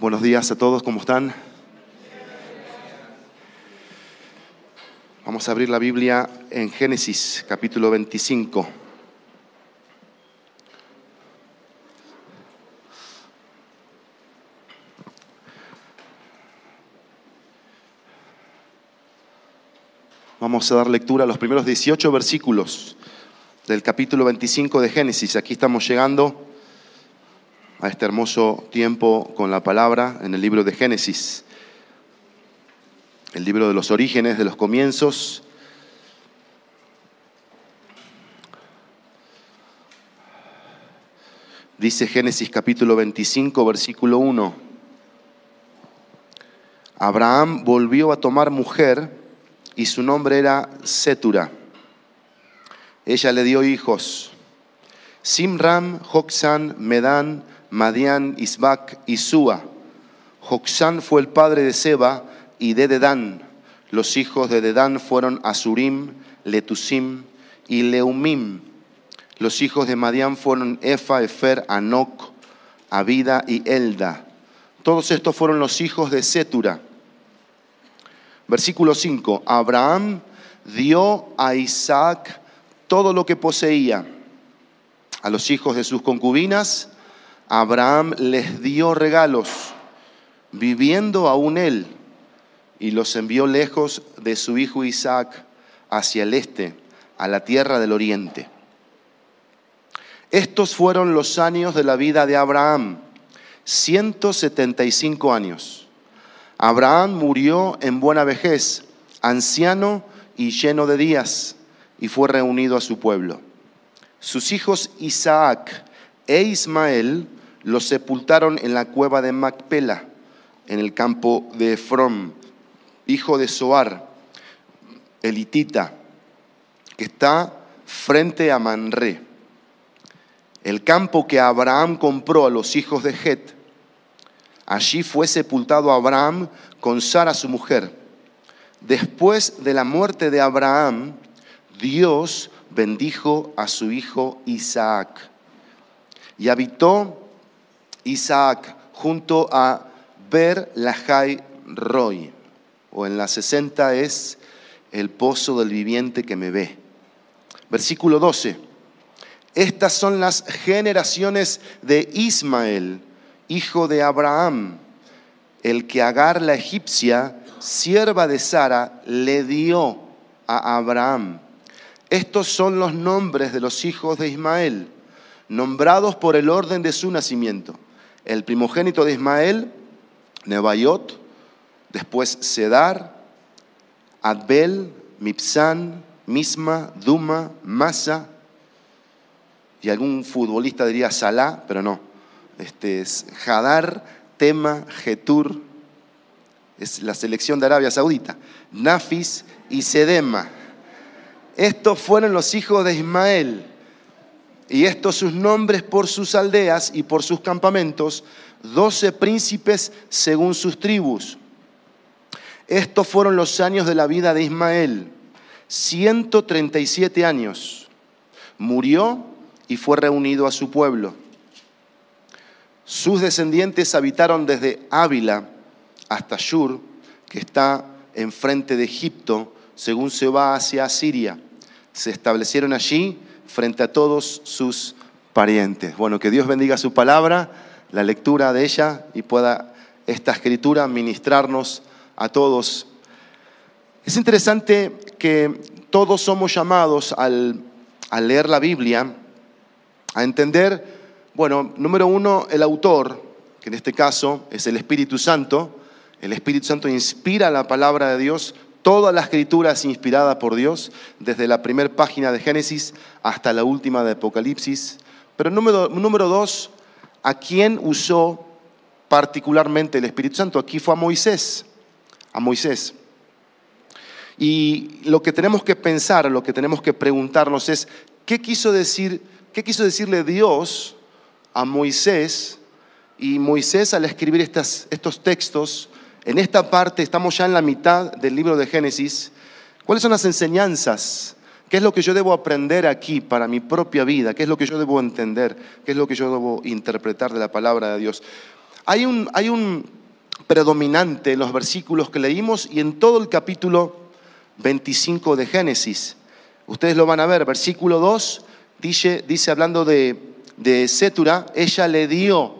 Buenos días a todos, ¿cómo están? Vamos a abrir la Biblia en Génesis capítulo 25. Vamos a dar lectura a los primeros 18 versículos del capítulo 25 de Génesis. Aquí estamos llegando a este hermoso tiempo con la palabra en el libro de Génesis, el libro de los orígenes, de los comienzos. Dice Génesis capítulo 25, versículo 1. Abraham volvió a tomar mujer y su nombre era Setura. Ella le dio hijos, Simram, Joxan, Medan, Madián, Isbac y Sua. Joxán fue el padre de Seba y de Dedán. Los hijos de Dedán fueron Asurim, Letusim y Leumim. Los hijos de Madián fueron Efa, Efer, Anoc, Abida y Elda. Todos estos fueron los hijos de Setura. Versículo 5. Abraham dio a Isaac todo lo que poseía, a los hijos de sus concubinas, Abraham les dio regalos, viviendo aún él, y los envió lejos de su hijo Isaac hacia el este, a la tierra del oriente. Estos fueron los años de la vida de Abraham, 175 años. Abraham murió en buena vejez, anciano y lleno de días, y fue reunido a su pueblo. Sus hijos Isaac e Ismael los sepultaron en la cueva de Macpela, en el campo de Efrom, hijo de Soar, elitita, que está frente a Manré. El campo que Abraham compró a los hijos de Het. Allí fue sepultado Abraham con Sara su mujer. Después de la muerte de Abraham, Dios bendijo a su hijo Isaac y habitó Isaac junto a Ber Lahai Roy, o en la 60 es el pozo del viviente que me ve. Versículo 12. Estas son las generaciones de Ismael, hijo de Abraham, el que Agar la egipcia, sierva de Sara, le dio a Abraham. Estos son los nombres de los hijos de Ismael, nombrados por el orden de su nacimiento el primogénito de Ismael, Nebayot, después Sedar, Adbel, Mipsan, Misma, Duma, Masa, y algún futbolista diría Salah, pero no. Este es Hadar, Tema, Getur, es la selección de Arabia Saudita, Nafis y Sedema. Estos fueron los hijos de Ismael y estos sus nombres por sus aldeas y por sus campamentos, doce príncipes según sus tribus. Estos fueron los años de la vida de Ismael, 137 años. Murió y fue reunido a su pueblo. Sus descendientes habitaron desde Ávila hasta Shur, que está enfrente de Egipto, según se va hacia Siria. Se establecieron allí frente a todos sus parientes. Bueno, que Dios bendiga su palabra, la lectura de ella y pueda esta escritura ministrarnos a todos. Es interesante que todos somos llamados al, al leer la Biblia a entender, bueno, número uno, el autor, que en este caso es el Espíritu Santo. El Espíritu Santo inspira la palabra de Dios Toda la escritura es inspirada por Dios, desde la primera página de Génesis hasta la última de Apocalipsis. Pero número, número dos, ¿a quién usó particularmente el Espíritu Santo? Aquí fue a Moisés, a Moisés. Y lo que tenemos que pensar, lo que tenemos que preguntarnos es, ¿qué quiso, decir, qué quiso decirle Dios a Moisés? Y Moisés al escribir estas, estos textos, en esta parte, estamos ya en la mitad del libro de Génesis. ¿Cuáles son las enseñanzas? ¿Qué es lo que yo debo aprender aquí para mi propia vida? ¿Qué es lo que yo debo entender? ¿Qué es lo que yo debo interpretar de la palabra de Dios? Hay un, predominante en los versículos que leímos y en todo el capítulo 25 de Génesis. Ustedes lo van a ver, versículo 2 dice, dice hablando de, de Setura, ella le dio,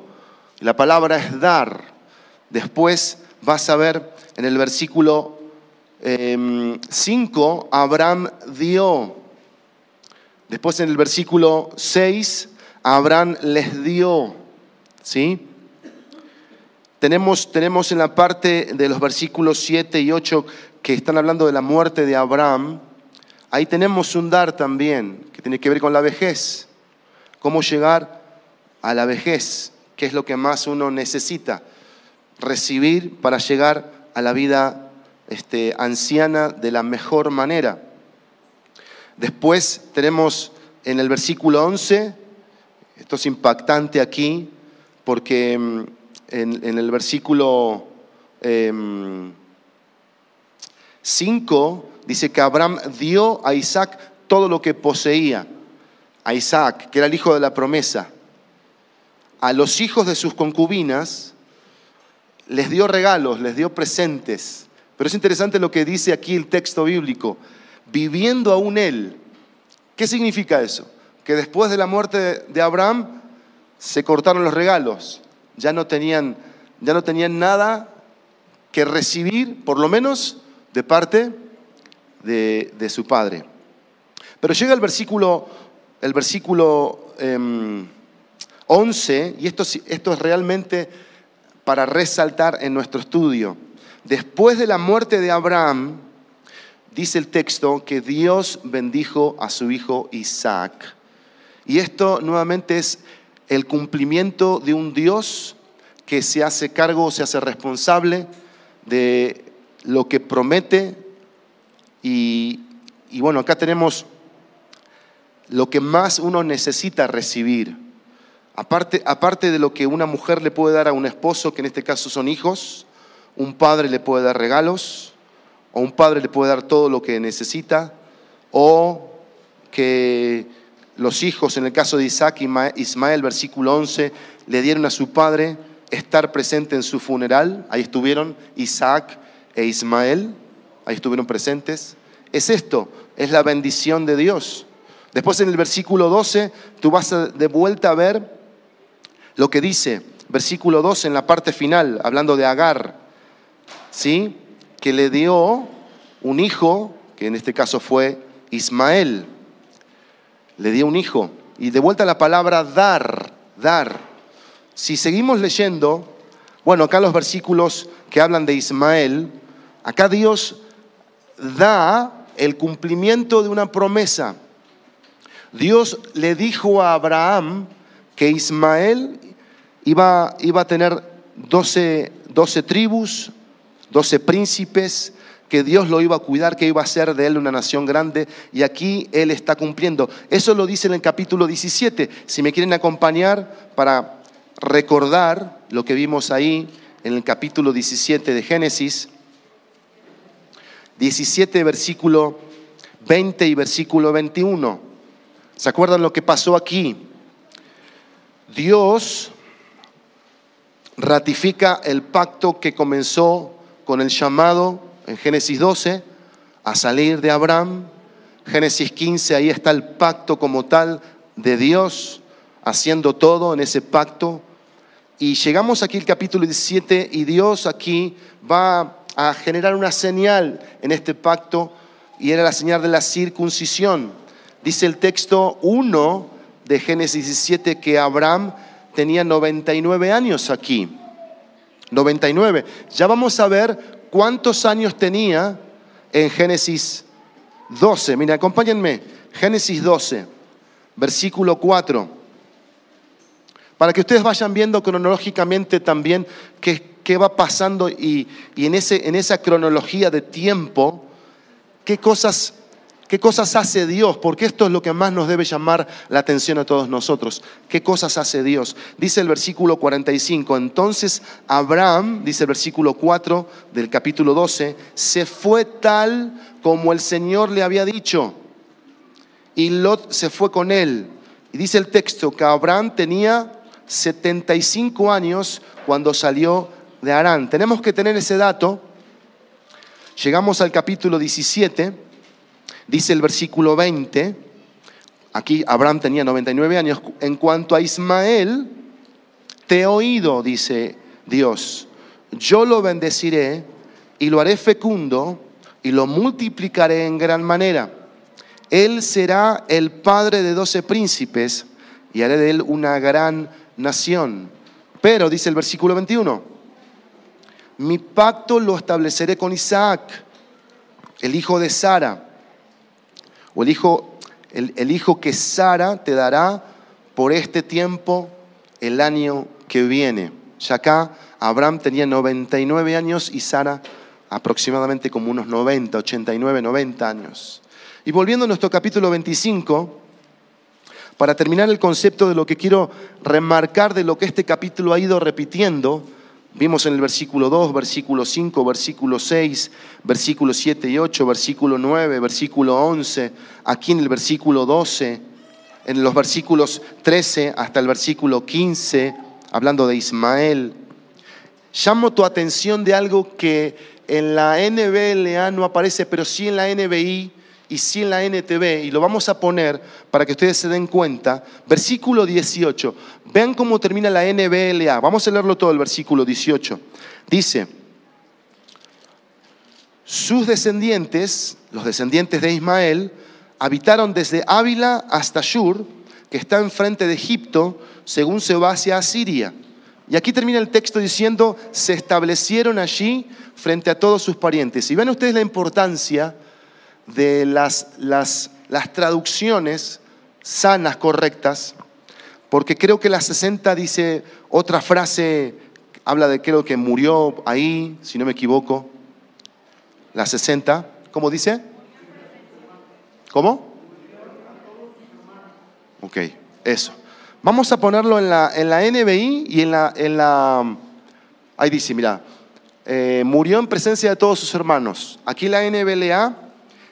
la palabra es dar. Después vas a ver en el versículo 5, em, Abraham dio. Después en el versículo 6, Abraham les dio. ¿Sí? Tenemos, tenemos en la parte de los versículos 7 y 8 que están hablando de la muerte de Abraham. Ahí tenemos un dar también, que tiene que ver con la vejez. Cómo llegar a la vejez, que es lo que más uno necesita. Recibir para llegar a la vida este, anciana de la mejor manera. Después tenemos en el versículo 11, esto es impactante aquí, porque mm, en, el versículo 5 em, dice que Abraham dio a Isaac todo lo que poseía, a Isaac, que era el hijo de la promesa. A los hijos de sus concubinas les dio regalos, les dio presentes. Pero es interesante lo que dice aquí el texto bíblico. Viviendo aún él. ¿Qué significa eso? Que después de la muerte de Abraham se cortaron los regalos. Ya no tenían, ya no tenían nada que recibir, por lo menos de parte de, su padre. Pero llega el versículo, el versículo 11, em, y esto, esto es realmente para resaltar en nuestro estudio. Después de la muerte de Abraham, dice el texto que Dios bendijo a su hijo Isaac. Y esto nuevamente es el cumplimiento de un Dios que se hace cargo, se hace responsable de lo que promete. Y, bueno, acá tenemos lo que más uno necesita recibir. Aparte, aparte de lo que una mujer le puede dar a un esposo, que en este caso son hijos, un padre le puede dar regalos, o un padre le puede dar todo lo que necesita, o que los hijos, en el caso de Isaac y Ismael, versículo 11, le dieron a su padre estar presente en su funeral. Ahí estuvieron Isaac e Ismael, ahí estuvieron presentes. Es esto, es la bendición de Dios. Después en el versículo 12, tú vas de vuelta a ver lo que dice, versículo 12 en la parte final, hablando de Agar. ¿sí? que le dio un hijo, que en este caso fue Ismael. Le dio un hijo. Y de vuelta la palabra dar, dar. Si seguimos leyendo, bueno, acá los versículos que hablan de Ismael, acá Dios da el cumplimiento de una promesa. Dios le dijo a Abraham que Ismael iba, a tener 12, 12 tribus, doce príncipes, que Dios lo iba a cuidar, que iba a ser de él una nación grande, y aquí él está cumpliendo. Eso lo dice en el capítulo 17. Si me quieren acompañar para recordar lo que vimos ahí en el capítulo 17 de Génesis, 17 versículo 20 y versículo 21. ¿Se acuerdan lo que pasó aquí? Dios ratifica el pacto que comenzó con el llamado en Génesis 12 a salir de Abraham. Génesis 15, ahí está el pacto como tal de Dios haciendo todo en ese pacto. Y llegamos aquí al capítulo 17 y Dios aquí va a generar una señal en este pacto y era la señal de la circuncisión. Dice el texto 1 de Génesis 17 que Abraham tenía 99 años aquí. 99. Ya vamos a ver cuántos años tenía en Génesis 12. Mira, acompáñenme. Génesis 12, versículo 4. Para que ustedes vayan viendo cronológicamente también qué, qué va pasando y, y en, ese, en esa cronología de tiempo, qué cosas ¿Qué cosas hace Dios? Porque esto es lo que más nos debe llamar la atención a todos nosotros. ¿Qué cosas hace Dios? Dice el versículo 45, entonces Abraham, dice el versículo 4 del capítulo 12, se fue tal como el Señor le había dicho. Y Lot se fue con él. Y dice el texto que Abraham tenía 75 años cuando salió de Arán. Tenemos que tener ese dato. Llegamos al capítulo 17, dice el versículo 20, aquí Abraham tenía 99 años, en cuanto a Ismael, te he oído, dice Dios, yo lo bendeciré y lo haré fecundo y lo multiplicaré en gran manera. Él será el padre de doce príncipes y haré de él una gran nación. Pero, dice el versículo 21, mi pacto lo estableceré con Isaac, el hijo de Sara, o el hijo, el, el hijo que Sara te dará por este tiempo el año que viene. Ya acá Abraham tenía 99 años y Sara aproximadamente como unos 90, 89, 90 años. Y volviendo a nuestro capítulo 25, para terminar el concepto de lo que quiero remarcar de lo que este capítulo ha ido repitiendo, Vimos en el versículo 2, versículo 5, versículo 6, versículo 7 y 8, versículo 9, versículo 11, aquí en el versículo 12, en los versículos 13 hasta el versículo 15, hablando de Ismael. Llamo tu atención de algo que en la NBLA no aparece, pero sí en la NBI y sí en la NTV, y lo vamos a poner para que ustedes se den cuenta. Versículo 18. Vean cómo termina la NBLA. Vamos a leerlo todo el versículo 18. Dice, sus descendientes, los descendientes de Ismael, habitaron desde Ávila hasta Shur, que está enfrente de Egipto, según se va hacia Asiria. Y aquí termina el texto diciendo, se establecieron allí frente a todos sus parientes. Y ven ustedes la importancia de las, las, las traducciones sanas, correctas, porque creo que la 60 dice otra frase, habla de creo que murió ahí, si no me equivoco. La 60, ¿cómo dice? ¿Cómo? Ok, eso. Vamos a ponerlo en la, en la NBI y en la, en la... Ahí dice, mira, eh, murió en presencia de todos sus hermanos. Aquí la NBLA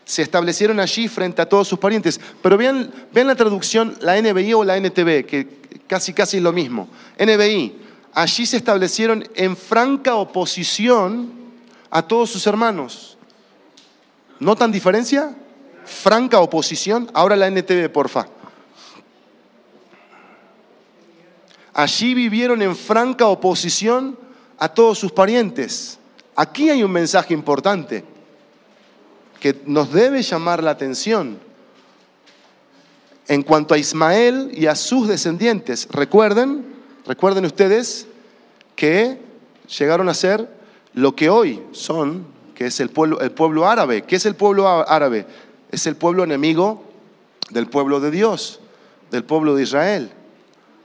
se establecieron allí frente a todos sus parientes. Pero vean, vean la traducción, la NBI o la NTV, que casi casi es lo mismo. NBI, allí se establecieron en franca oposición a todos sus hermanos. ¿Notan diferencia? Franca oposición. Ahora la NTV, porfa. Allí vivieron en franca oposición a todos sus parientes. Aquí hay un mensaje importante que nos debe llamar la atención. En cuanto a Ismael y a sus descendientes, recuerden, recuerden ustedes que llegaron a ser lo que hoy son, que es el pueblo, el pueblo árabe. ¿Qué es el pueblo árabe? Es el pueblo enemigo del pueblo de Dios, del pueblo de Israel.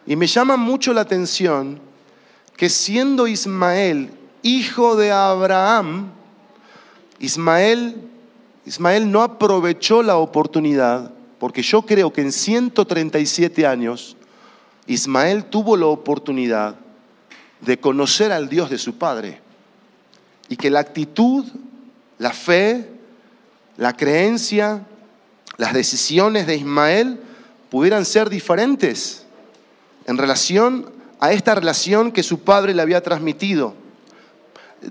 Y me llama mucho la atención que siendo Ismael hijo de Abraham, Ismael Ismael no aprovechó la oportunidad, porque yo creo que en 137 años Ismael tuvo la oportunidad de conocer al Dios de su padre y que la actitud, la fe, la creencia, las decisiones de Ismael pudieran ser diferentes en relación a esta relación que su padre le había transmitido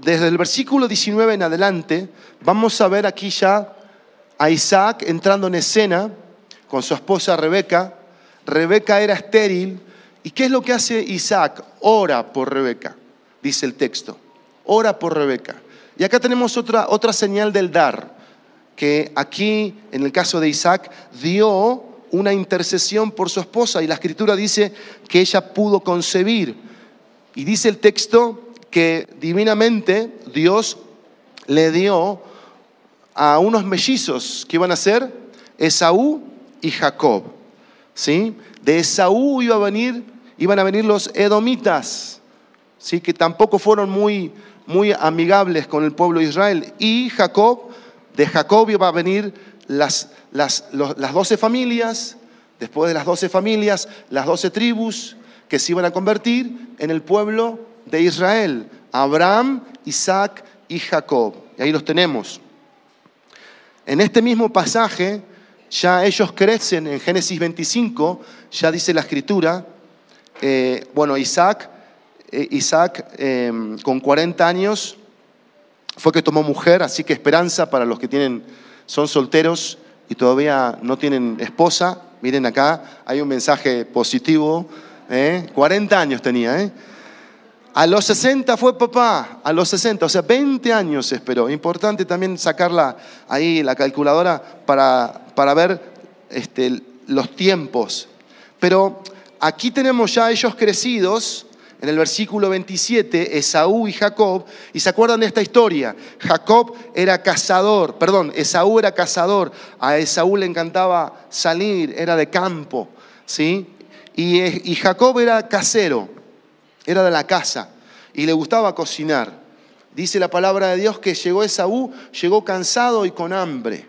desde el versículo 19 en adelante, vamos a ver aquí ya a Isaac entrando en escena con su esposa Rebeca. Rebeca era estéril. ¿Y qué es lo que hace Isaac? Ora por Rebeca, dice el texto. Ora por Rebeca. Y acá tenemos otra, otra señal del dar, que aquí, en el caso de Isaac, dio una intercesión por su esposa y la escritura dice que ella pudo concebir. Y dice el texto que divinamente Dios le dio a unos mellizos que iban a ser Esaú y Jacob. ¿sí? De Esaú iba a venir, iban a venir los edomitas, ¿sí? que tampoco fueron muy, muy amigables con el pueblo de Israel. Y Jacob, de Jacob iba a venir las, las, las doce familias, después de las doce familias, las doce tribus que se iban a convertir en el pueblo de Israel, Abraham, Isaac y Jacob. Y ahí los tenemos. En este mismo pasaje, ya ellos crecen, en Génesis 25, ya dice la escritura, eh, bueno, Isaac, eh, Isaac em, con 40 años fue que tomó mujer, así que esperanza para los que tienen, son solteros y todavía no tienen esposa. Miren acá, hay un mensaje positivo. 40 años tenía, ¿eh? A los 60 fue papá, a los 60, o sea, 20 años esperó. Importante también sacarla ahí, la calculadora, para, para ver este, los tiempos. Pero aquí tenemos ya ellos crecidos, en el versículo 27, Esaú y Jacob, y se acuerdan de esta historia. Jacob era cazador, perdón, Esaú era cazador, a Esaú le encantaba salir, era de campo, ¿sí? Y, y Jacob era casero era de la casa y le gustaba cocinar. Dice la palabra de Dios que llegó Esaú, llegó cansado y con hambre.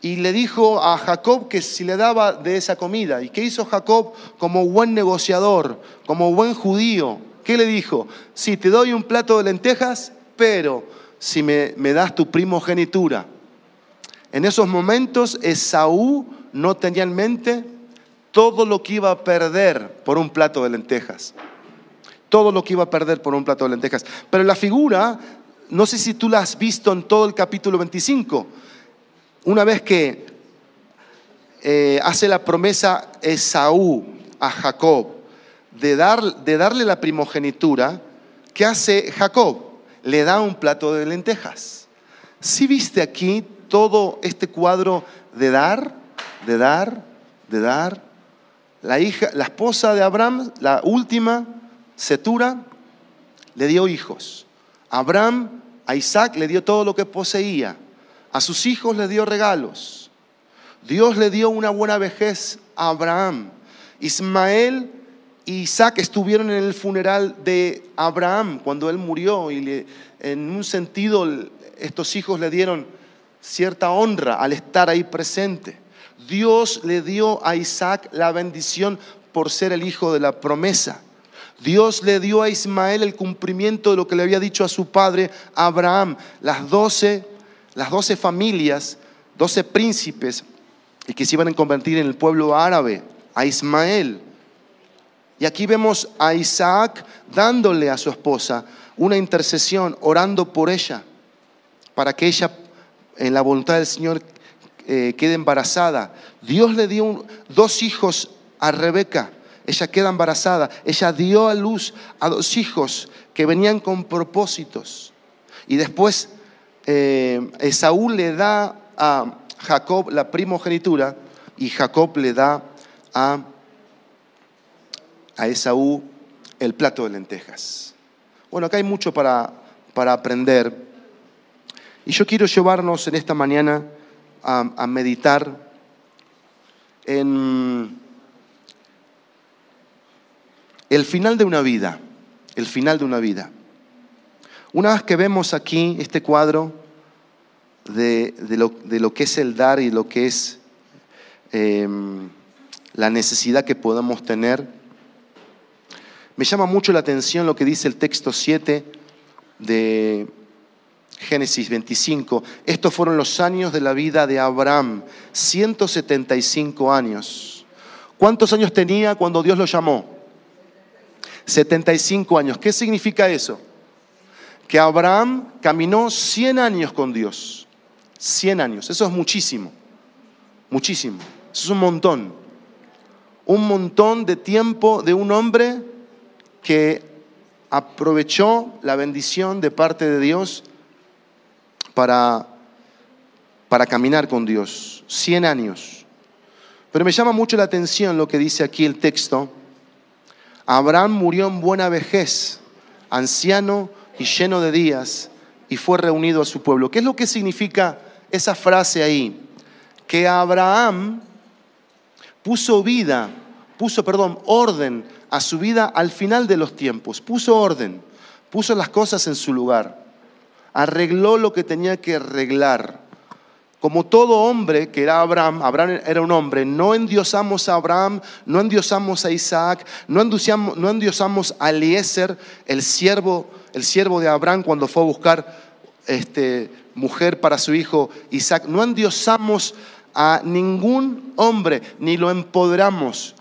Y le dijo a Jacob que si le daba de esa comida. ¿Y qué hizo Jacob como buen negociador, como buen judío? ¿Qué le dijo? Si te doy un plato de lentejas, pero si me, das tu primogenitura. En esos momentos Esaú no tenía en mente todo lo que iba a perder por un plato de lentejas todo lo que iba a perder por un plato de lentejas. Pero la figura, no sé si tú la has visto en todo el capítulo 25, una vez que eh, hace la promesa Esaú a Jacob de, dar, de darle la primogenitura, ¿qué hace Jacob? Le da un plato de lentejas. ¿Sí viste aquí todo este cuadro de dar, de dar, de dar? La hija, la esposa de Abraham, la última, Setura le dio hijos. Abraham a Isaac le dio todo lo que poseía. A sus hijos le dio regalos. Dios le dio una buena vejez a Abraham. Ismael e Isaac estuvieron en el funeral de Abraham cuando él murió y en un sentido estos hijos le dieron cierta honra al estar ahí presente. Dios le dio a Isaac la bendición por ser el hijo de la promesa. Dios le dio a Ismael el cumplimiento de lo que le había dicho a su padre Abraham. Las doce, las doce familias, doce príncipes, y que se iban a convertir en el pueblo árabe, a Ismael. Y aquí vemos a Isaac dándole a su esposa una intercesión, orando por ella, para que ella, en la voluntad del Señor, eh, quede embarazada. Dios le dio dos hijos a Rebeca ella queda embarazada, ella dio a luz a dos hijos que venían con propósitos. Y después eh, Esaú le da a Jacob la primogenitura y Jacob le da a, a Esaú el plato de lentejas. Bueno, acá hay mucho para, para aprender. Y yo quiero llevarnos en esta mañana a, a meditar en el final de una vida, el final de una vida. Una vez que vemos aquí este cuadro de, lo, que es el dar y lo que es em, la necesidad que podamos tener, me llama mucho la atención lo que dice el texto 7 de Génesis 25. Estos fueron los años de la vida de Abraham, 175 años. ¿Cuántos años tenía cuando Dios lo llamó? 75 años. ¿Qué significa eso? Que Abraham caminó 100 años con Dios. 100 años. Eso es muchísimo. Muchísimo. Es un montón. Un montón de tiempo de un hombre que aprovechó la bendición de parte de Dios para, para caminar con Dios. 100 años. Pero me llama mucho la atención lo que dice aquí el texto Abraham murió en buena vejez, anciano y lleno de días, y fue reunido a su pueblo. ¿Qué es lo que significa esa frase ahí? Que Abraham puso vida, puso, perdón, orden a su vida al final de los tiempos, puso orden, puso las cosas en su lugar, arregló lo que tenía que arreglar como todo hombre que era Abraham, Abraham era un hombre, no endiosamos a Abraham, no endiosamos a Isaac, no endiosamos, no endiosamos a Eliezer, el siervo, el siervo de Abraham cuando fue a buscar este, mujer para su hijo Isaac. No endiosamos a ningún hombre, ni lo empoderamos.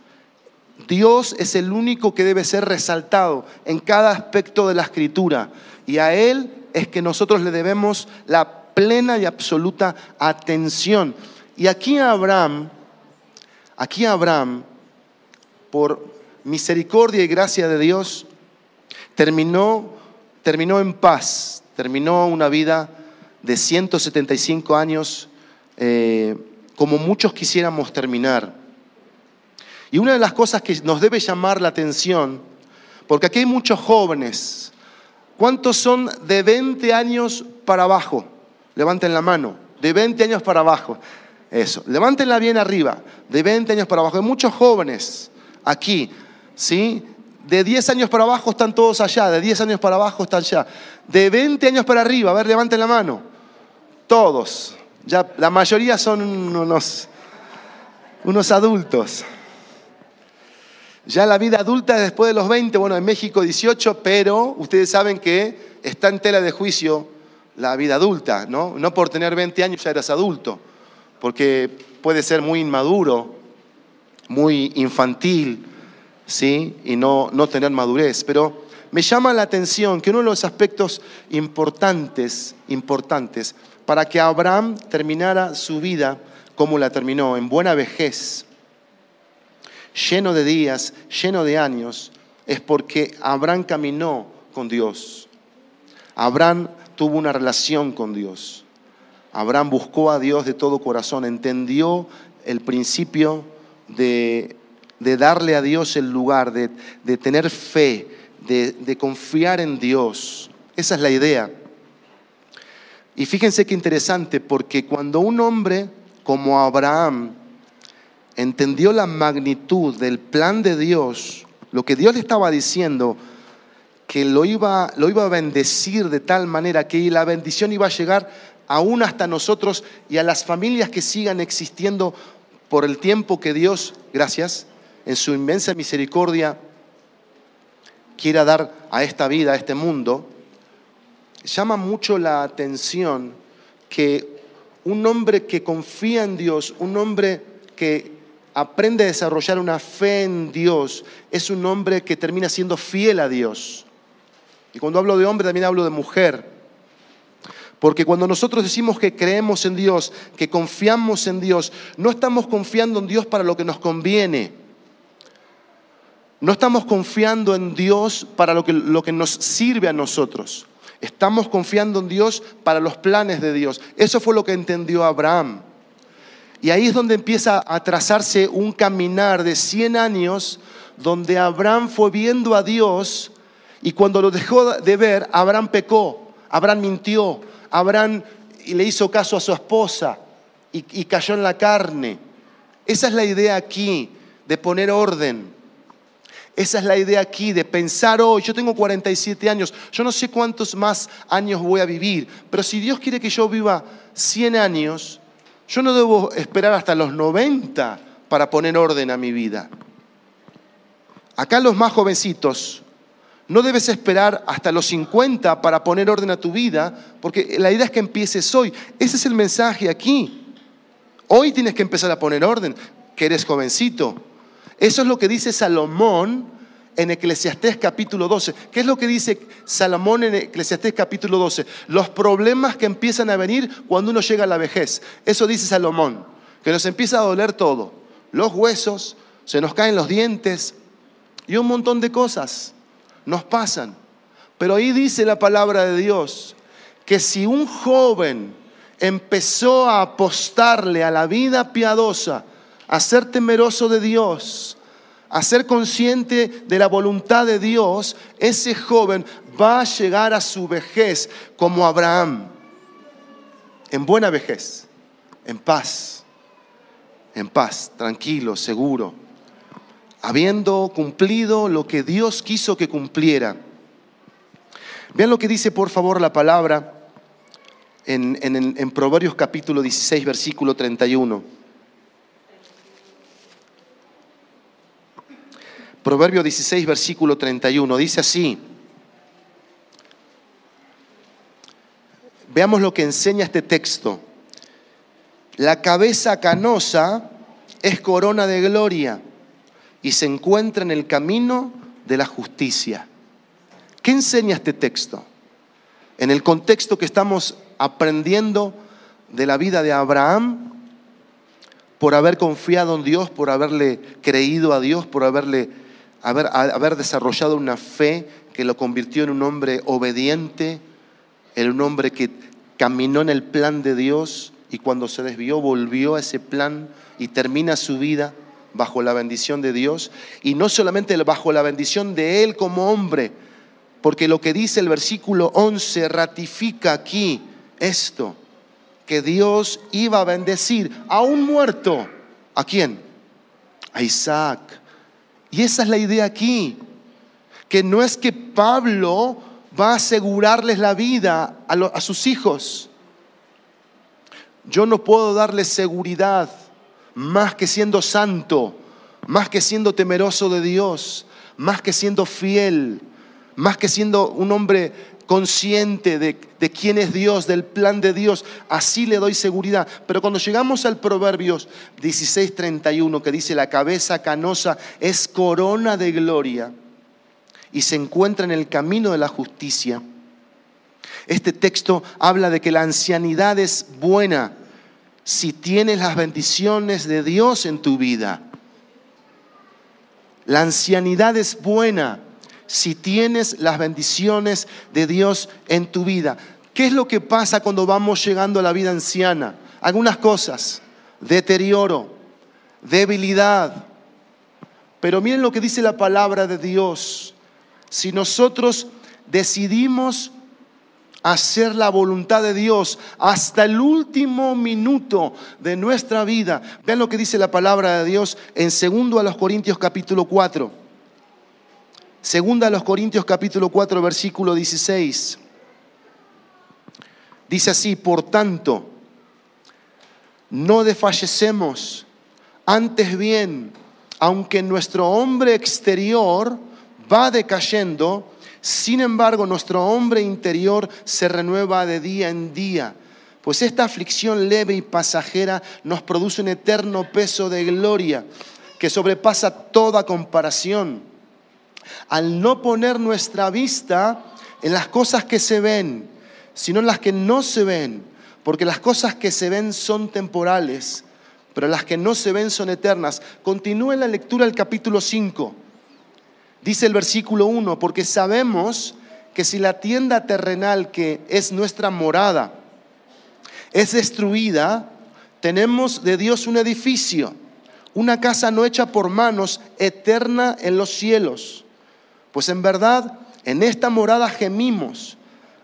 Dios es el único que debe ser resaltado en cada aspecto de la escritura y a Él es que nosotros le debemos la plena y absoluta atención. Y aquí Abraham, aquí Abraham, por misericordia y gracia de Dios, terminó, terminó en paz, terminó una vida de 175 años eh, como muchos quisiéramos terminar. Y una de las cosas que nos debe llamar la atención, porque aquí hay muchos jóvenes, ¿cuántos son de 20 años para abajo? Levanten la mano, de 20 años para abajo. Eso, levántenla bien arriba, de 20 años para abajo. Hay muchos jóvenes aquí, ¿sí? De 10 años para abajo están todos allá, de 10 años para abajo están allá. De 20 años para arriba, a ver, levanten la mano. Todos. Ya la mayoría son unos, unos adultos. Ya la vida adulta es después de los 20, bueno, en México 18, pero ustedes saben que está en tela de juicio la vida adulta, ¿no? No por tener 20 años ya eras adulto, porque puede ser muy inmaduro, muy infantil, ¿sí? Y no, no tener madurez. Pero me llama la atención que uno de los aspectos importantes, importantes, para que Abraham terminara su vida como la terminó, en buena vejez, lleno de días, lleno de años, es porque Abraham caminó con Dios. Abraham tuvo una relación con Dios. Abraham buscó a Dios de todo corazón, entendió el principio de, darle a Dios el lugar, de, tener fe, de, de confiar en Dios. Esa es la idea. Y fíjense qué interesante, porque cuando un hombre como Abraham entendió la magnitud del plan de Dios, lo que Dios le estaba diciendo, que lo iba, lo iba a bendecir de tal manera que la bendición iba a llegar aún hasta nosotros y a las familias que sigan existiendo por el tiempo que Dios, gracias, en su inmensa misericordia, quiera dar a esta vida, a este mundo llama mucho la atención que un hombre que confía en Dios, un hombre que aprende a desarrollar una fe en Dios, es un hombre que termina siendo fiel a Dios. Y cuando hablo de hombre también hablo de mujer. Porque cuando nosotros decimos que creemos en Dios, que confiamos en Dios, no estamos confiando en Dios para lo que nos conviene. No estamos confiando en Dios para lo que, lo que nos sirve a nosotros. Estamos confiando en Dios para los planes de Dios. Eso fue lo que entendió Abraham. Y ahí es donde empieza a trazarse un caminar de 100 años donde Abraham fue viendo a Dios y cuando lo dejó de ver, Abraham pecó, Abraham mintió, Abraham le hizo caso a su esposa y, cayó en la carne. Esa es la idea aquí, de poner orden. Esa es la idea aquí, de pensar hoy, yo tengo 47 años, yo no sé cuántos más años voy a vivir, pero si Dios quiere que yo viva 100 años, yo no debo esperar hasta los 90 para poner orden a mi vida. Acá los más jovencitos, no debes esperar hasta los 50 para poner orden a tu vida, porque la idea es que empieces hoy. Ese es el mensaje aquí. Hoy tienes que empezar a poner orden, que eres jovencito. Eso es lo que dice Salomón en Eclesiastés capítulo 12. ¿Qué es lo que dice Salomón en Eclesiastés capítulo 12? Los problemas que empiezan a venir cuando uno llega a la vejez. Eso dice Salomón, que nos empieza a doler todo. Los huesos, se nos caen los dientes y un montón de cosas nos pasan. Pero ahí dice la palabra de Dios que si un joven empezó a apostarle a la vida piadosa, a ser temeroso de Dios, a ser consciente de la voluntad de Dios, ese joven va a llegar a su vejez como Abraham, en buena vejez, en paz, en paz, tranquilo, seguro, habiendo cumplido lo que Dios quiso que cumpliera. Vean lo que dice por favor la palabra en, en Proverbios capítulo 16, versículo 31. Proverbio 16, versículo 31. Dice así. Veamos lo que enseña este texto. La cabeza canosa es corona de gloria y se encuentra en el camino de la justicia. ¿Qué enseña este texto? En el contexto que estamos aprendiendo de la vida de Abraham, por haber confiado en Dios, por haberle creído a Dios, por haberle, haber, haber desarrollado una fe que lo convirtió en un hombre obediente, en un hombre que caminó en el plan de Dios y cuando se desvió volvió a ese plan y termina su vida bajo la bendición de Dios. Y no solamente bajo la bendición de Él como hombre, porque lo que dice el versículo 11 ratifica aquí esto, que Dios iba a bendecir a un muerto. ¿A quién? A Isaac. Y esa es la idea aquí, que no es que Pablo va a asegurarles la vida a, a sus hijos. Yo no puedo darles seguridad más que siendo santo, más que siendo temeroso de Dios, más que siendo fiel, más que siendo un hombre consciente de, quién es Dios, del plan de Dios, así le doy seguridad. Pero cuando llegamos al Proverbios 16:31 que dice, la cabeza canosa es corona de gloria y se encuentra en el camino de la justicia, este texto habla de que la ancianidad es buena si tienes las bendiciones de Dios en tu vida. La ancianidad es buena si tienes las bendiciones de Dios en tu vida. ¿Qué es lo que pasa cuando vamos llegando a la vida anciana? Algunas cosas, deterioro, debilidad. Pero miren lo que dice la palabra de Dios. Si nosotros decidimos hacer la voluntad de Dios hasta el último minuto de nuestra vida. Vean lo que dice la palabra de Dios en segundo a los Corintios capítulo 4. Segunda a los Corintios capítulo 4 versículo 16. Dice así, por tanto, no desfallecemos, antes bien, aunque nuestro hombre exterior va decayendo, sin embargo, nuestro hombre interior se renueva de día en día, pues esta aflicción leve y pasajera nos produce un eterno peso de gloria que sobrepasa toda comparación. Al no poner nuestra vista en las cosas que se ven, sino en las que no se ven, porque las cosas que se ven son temporales, pero las que no se ven son eternas. Continúe la lectura del capítulo 5 Dice el versículo 1, porque sabemos que si la tienda terrenal que es nuestra morada es destruida, tenemos de Dios un edificio, una casa no hecha por manos, eterna en los cielos. Pues en verdad, en esta morada gemimos,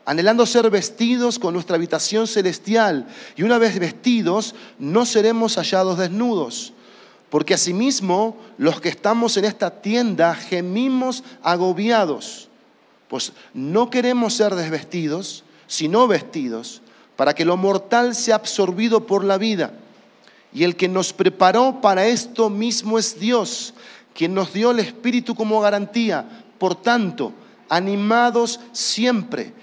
anhelando ser vestidos con nuestra habitación celestial, y una vez vestidos, no seremos hallados desnudos porque asimismo los que estamos en esta tienda gemimos agobiados, pues no queremos ser desvestidos, sino vestidos, para que lo mortal sea absorbido por la vida. Y el que nos preparó para esto mismo es Dios, quien nos dio el Espíritu como garantía. Por tanto, animados siempre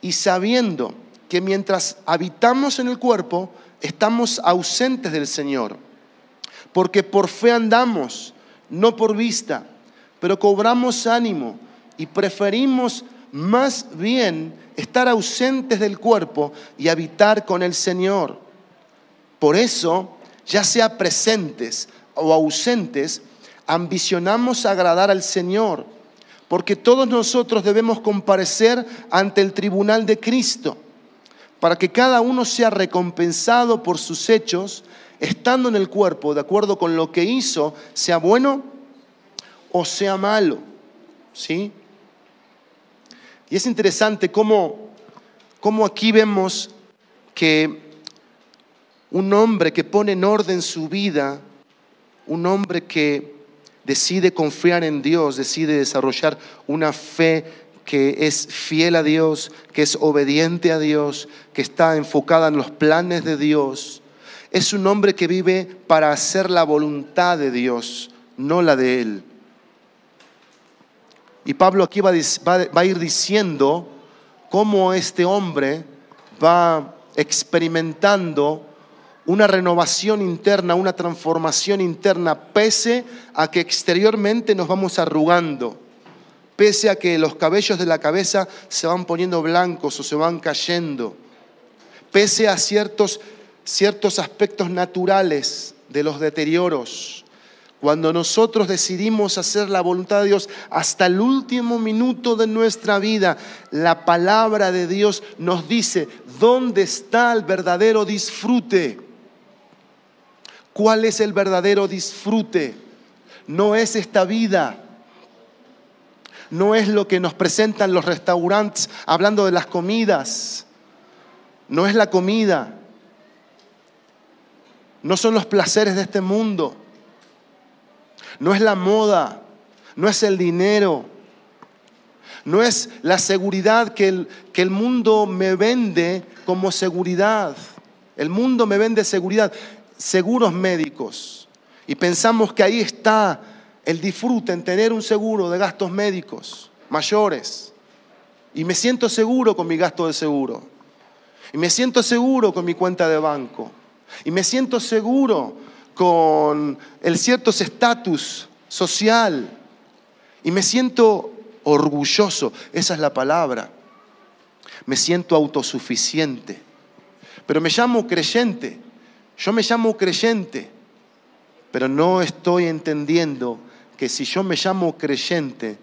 y sabiendo que mientras habitamos en el cuerpo, estamos ausentes del Señor porque por fe andamos, no por vista, pero cobramos ánimo y preferimos más bien estar ausentes del cuerpo y habitar con el Señor. Por eso, ya sea presentes o ausentes, ambicionamos agradar al Señor, porque todos nosotros debemos comparecer ante el tribunal de Cristo, para que cada uno sea recompensado por sus hechos estando en el cuerpo, de acuerdo con lo que hizo, sea bueno o sea malo. ¿Sí? Y es interesante cómo, cómo aquí vemos que un hombre que pone en orden su vida, un hombre que decide confiar en Dios, decide desarrollar una fe que es fiel a Dios, que es obediente a Dios, que está enfocada en los planes de Dios, es un hombre que vive para hacer la voluntad de Dios, no la de Él. Y Pablo aquí va, a ir diciendo cómo este hombre va experimentando una renovación interna, una transformación interna, pese a que exteriormente nos vamos arrugando, pese a que los cabellos de la cabeza se van poniendo blancos o se van cayendo, pese a ciertos, ciertos aspectos naturales de los deterioros. Cuando nosotros decidimos hacer la voluntad de Dios hasta el último minuto de nuestra vida, la palabra de Dios nos dice, ¿dónde está el verdadero disfrute? ¿Cuál es el verdadero disfrute? No es esta vida. No es lo que nos presentan los restaurantes hablando de las comidas. No es la comida. No son los placeres de este mundo no es la moda, no es el dinero, no es la seguridad que el, que el mundo me vende como seguridad. El mundo me vende seguridad, seguros médicos. Y pensamos que ahí está el disfrute en tener un seguro de gastos médicos mayores. Y me siento seguro con mi gasto de seguro. Y me siento seguro con mi cuenta de banco. Y me siento seguro con el cierto estatus social. Y me siento orgulloso, esa es la palabra. Me siento autosuficiente, pero me llamo creyente, yo me llamo creyente, pero no estoy entendiendo que si yo me llamo creyente,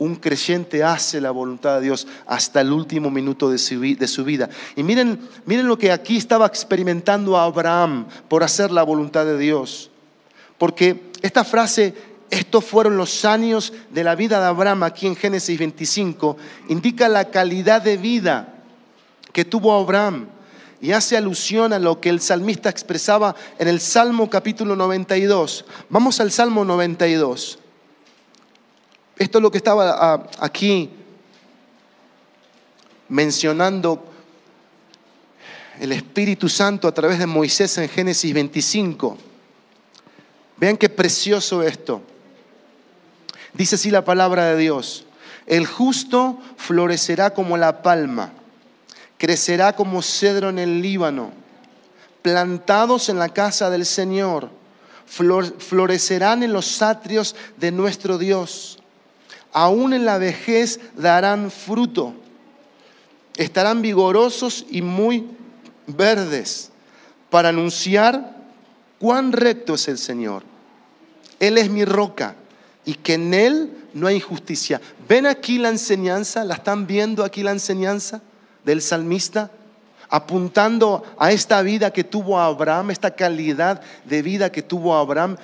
un creyente hace la voluntad de Dios hasta el último minuto de su, vida. Y miren, miren lo que aquí estaba experimentando Abraham por hacer la voluntad de Dios. Porque esta frase, estos fueron los años de la vida de Abraham aquí en Génesis 25, indica la calidad de vida que tuvo Abraham y hace alusión a lo que el salmista expresaba en el Salmo capítulo 92. Vamos al Salmo 92. Esto es lo que estaba ah, aquí mencionando el Espíritu Santo a través de Moisés en Génesis 25. Vean qué precioso esto. Dice así la palabra de Dios. El justo florecerá como la palma, crecerá como cedro en el Líbano, plantados en la casa del Señor, florecerán en los atrios de nuestro Dios aún en la vejez darán fruto. Estarán vigorosos y muy verdes para anunciar cuán recto es el Señor. Él es mi roca y que en Él no hay injusticia. ¿Ven aquí la enseñanza? ¿La están viendo aquí la enseñanza del salmista? Apuntando a esta vida que tuvo Abraham, esta calidad de vida que tuvo Abraham.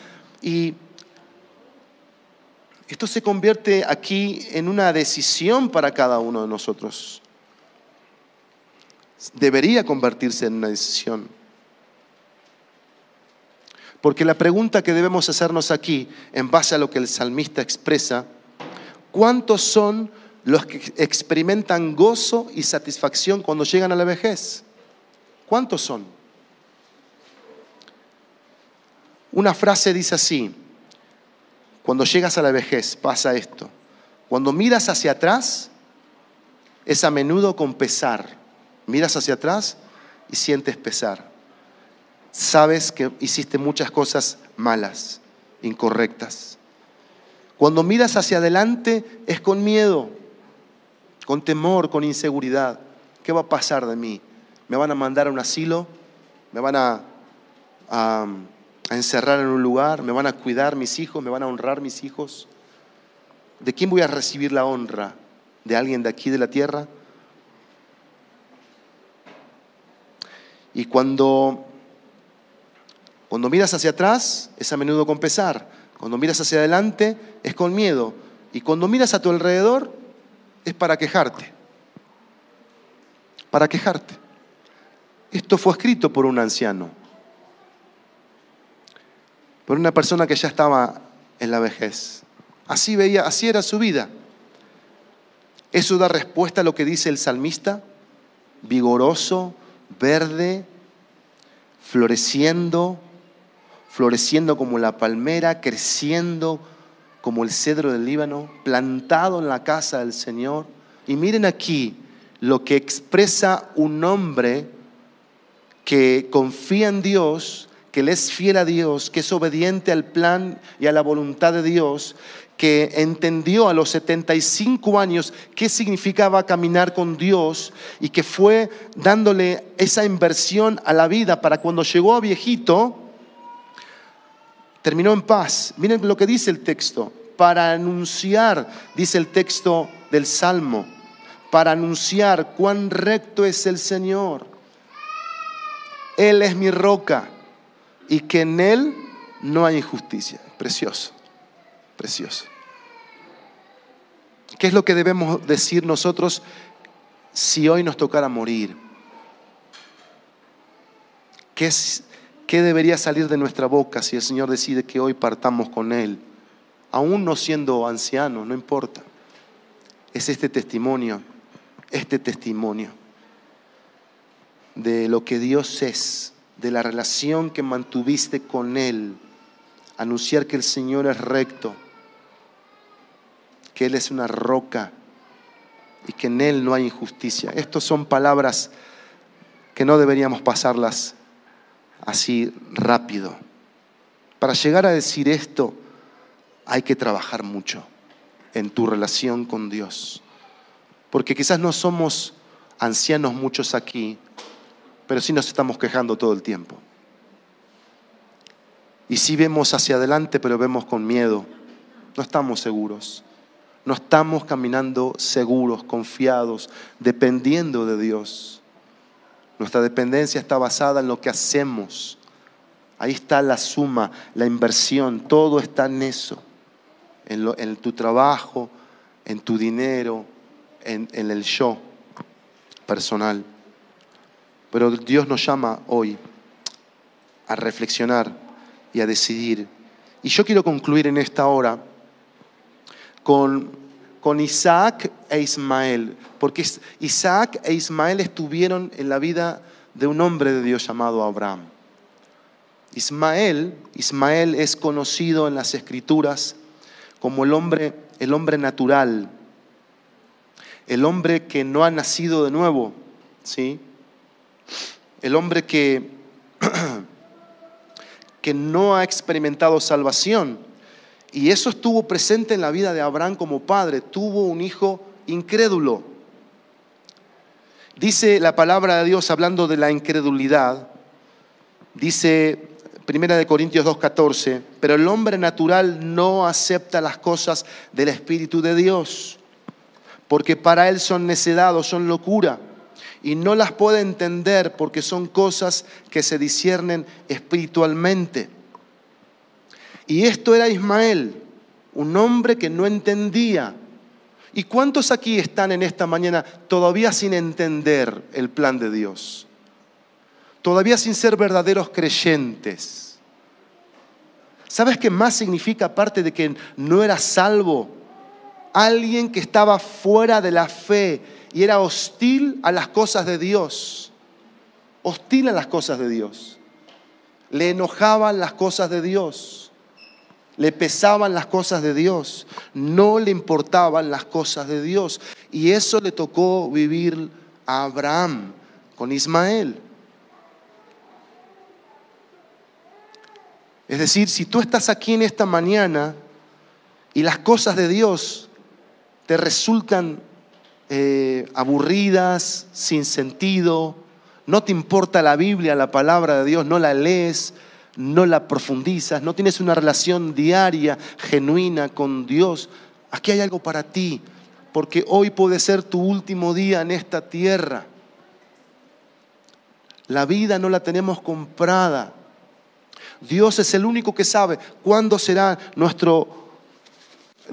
Y esto se convierte aquí en una decisión para cada uno de nosotros. Debería convertirse en una decisión. Porque la pregunta que debemos hacernos aquí, en base a lo que el salmista expresa, ¿cuántos son los que experimentan gozo y satisfacción cuando llegan a la vejez? ¿Cuántos son? Una frase dice así, cuando llegas a la vejez pasa esto. Cuando miras hacia atrás, es a menudo con pesar. Miras hacia atrás y sientes pesar. Sabes que hiciste muchas cosas malas, incorrectas. Cuando miras hacia adelante es con miedo, con temor, con inseguridad. ¿Qué va a pasar de mí? ¿Me van a mandar a un asilo? ¿Me van a, a encerrar en un lugar, me van a cuidar mis hijos, me van a honrar mis hijos. ¿De quién voy a recibir la honra? ¿De alguien de aquí de la tierra? Y cuando, cuando miras hacia atrás, es a menudo con pesar. Cuando miras hacia adelante, es con miedo. Y cuando miras a tu alrededor, es para quejarte. Para quejarte. Esto fue escrito por un anciano por una persona que ya estaba en la vejez. Así veía, así era su vida. Eso da respuesta a lo que dice el salmista, vigoroso, verde, floreciendo, floreciendo como la palmera, creciendo como el cedro del Líbano, plantado en la casa del Señor. Y miren aquí lo que expresa un hombre que confía en Dios, que le es fiel a Dios, que es obediente al plan y a la voluntad de Dios, que entendió a los 75 años qué significaba caminar con Dios y que fue dándole esa inversión a la vida para cuando llegó a viejito, terminó en paz. Miren lo que dice el texto, para anunciar, dice el texto del Salmo, para anunciar cuán recto es el Señor. Él es mi roca y que en Él no hay injusticia. Precioso. Precioso. ¿Qué es lo que debemos decir nosotros si hoy nos tocara morir? ¿Qué, es, ¿Qué debería salir de nuestra boca si el Señor decide que hoy partamos con Él? Aún no siendo anciano, no importa. Es este testimonio, este testimonio de lo que Dios es, de la relación que mantuviste con Él, anunciar que el Señor es recto que Él es una roca y que en Él no hay injusticia. Estas son palabras que no deberíamos pasarlas así rápido. Para llegar a decir esto hay que trabajar mucho en tu relación con Dios. Porque quizás no somos ancianos muchos aquí, pero sí nos estamos quejando todo el tiempo. Y sí vemos hacia adelante, pero vemos con miedo. No estamos seguros no estamos caminando seguros, confiados, dependiendo de Dios. Nuestra dependencia está basada en lo que hacemos. Ahí está la suma, la inversión, todo está en eso, en, tu trabajo, en tu dinero, en, en el yo personal. Pero Dios nos llama hoy a reflexionar y a decidir. Y yo quiero concluir en esta hora con, con Isaac e Ismael, porque Isaac e Ismael estuvieron en la vida de un hombre de Dios llamado Abraham. Ismael, Ismael es conocido en las escrituras como el hombre, el hombre natural, el hombre que no ha nacido de nuevo, ¿sí? El hombre que, que no ha experimentado salvación. Y eso estuvo presente en la vida de Abraham como padre. Tuvo un hijo incrédulo. Dice la palabra de Dios hablando de la incredulidad. Dice Primera de Corintios 2:14, pero el hombre natural no acepta las cosas del espíritu de Dios, porque para él son necedad o son locura y no las puede entender porque son cosas que se disciernen espiritualmente. Y esto era Ismael, un hombre que no entendía. ¿Y cuántos aquí están en esta mañana todavía sin entender el plan de Dios? Todavía sin ser verdaderos creyentes. ¿Sabes qué más significa aparte de que no era salvo? Alguien que estaba fuera de la fe y era hostil a las cosas de Dios. Hostil a las cosas de Dios. Le enojaban las cosas de Dios le pesaban las cosas de Dios, no le importaban las cosas de Dios. Y eso le tocó vivir a Abraham con Ismael. Es decir, si tú estás aquí en esta mañana y las cosas de Dios te resultan eh, aburridas, sin sentido, no te importa la Biblia, la palabra de Dios, no la lees, no la profundizas, no tienes una relación diaria, genuina con Dios, aquí hay algo para ti, porque hoy puede ser tu último día en esta tierra. La vida no la tenemos comprada. Dios es el único que sabe cuándo será nuestro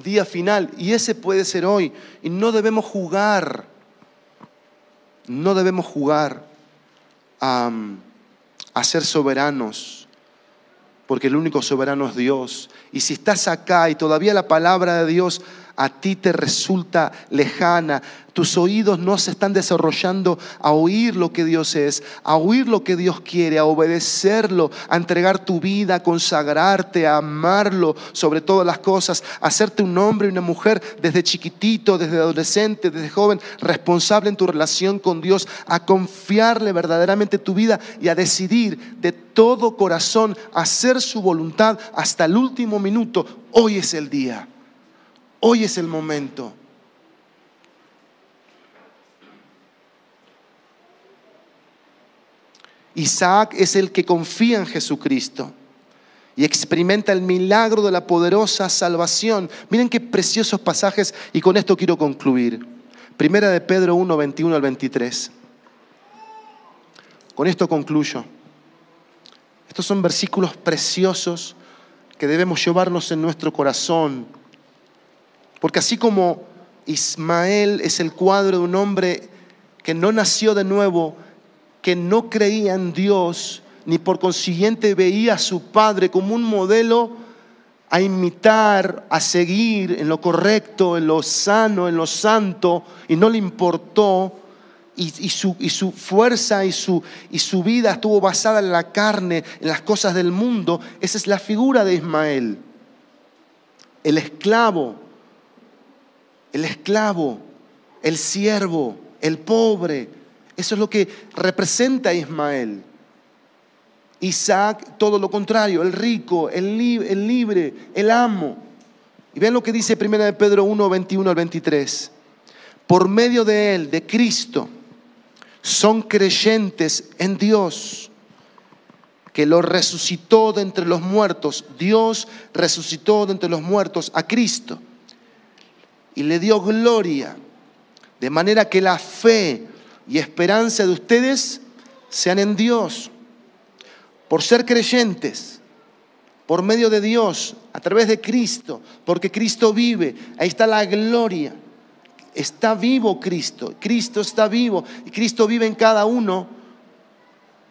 día final y ese puede ser hoy. Y no debemos jugar, no debemos jugar a, a ser soberanos porque el único soberano es Dios. Y si estás acá y todavía la palabra de Dios a ti te resulta lejana. Tus oídos no se están desarrollando a oír lo que Dios es, a oír lo que Dios quiere, a obedecerlo, a entregar tu vida, a consagrarte, a amarlo sobre todas las cosas, a hacerte un hombre y una mujer desde chiquitito, desde adolescente, desde joven, responsable en tu relación con Dios, a confiarle verdaderamente tu vida y a decidir de todo corazón hacer su voluntad hasta el último minuto. Hoy es el día. Hoy es el momento. Isaac es el que confía en Jesucristo y experimenta el milagro de la poderosa salvación. Miren qué preciosos pasajes y con esto quiero concluir. Primera de Pedro 1, 21 al 23. Con esto concluyo. Estos son versículos preciosos que debemos llevarnos en nuestro corazón porque así como Ismael es el cuadro de un hombre que no nació de nuevo, que no creía en Dios, ni por consiguiente veía a su padre como un modelo a imitar, a seguir en lo correcto, en lo sano, en lo santo, y no le importó, y, su, fuerza y su, y su vida estuvo basada en la carne, en las cosas del mundo, esa es la figura de Ismael, el esclavo el esclavo, el siervo, el pobre. Eso es lo que representa Ismael. Isaac, todo lo contrario, el rico, el, libre, el amo. Y vean lo que dice 1 de Pedro 1, 21 al 23. Por medio de él, de Cristo, son creyentes en Dios, que lo resucitó de entre los muertos. Dios resucitó de entre los muertos a Cristo y le dio gloria, de manera que la fe y esperanza de ustedes sean en Dios, por ser creyentes, por medio de Dios, a través de Cristo, porque Cristo vive, ahí está la gloria. Está vivo Cristo, Cristo está vivo. Y Cristo vive en cada uno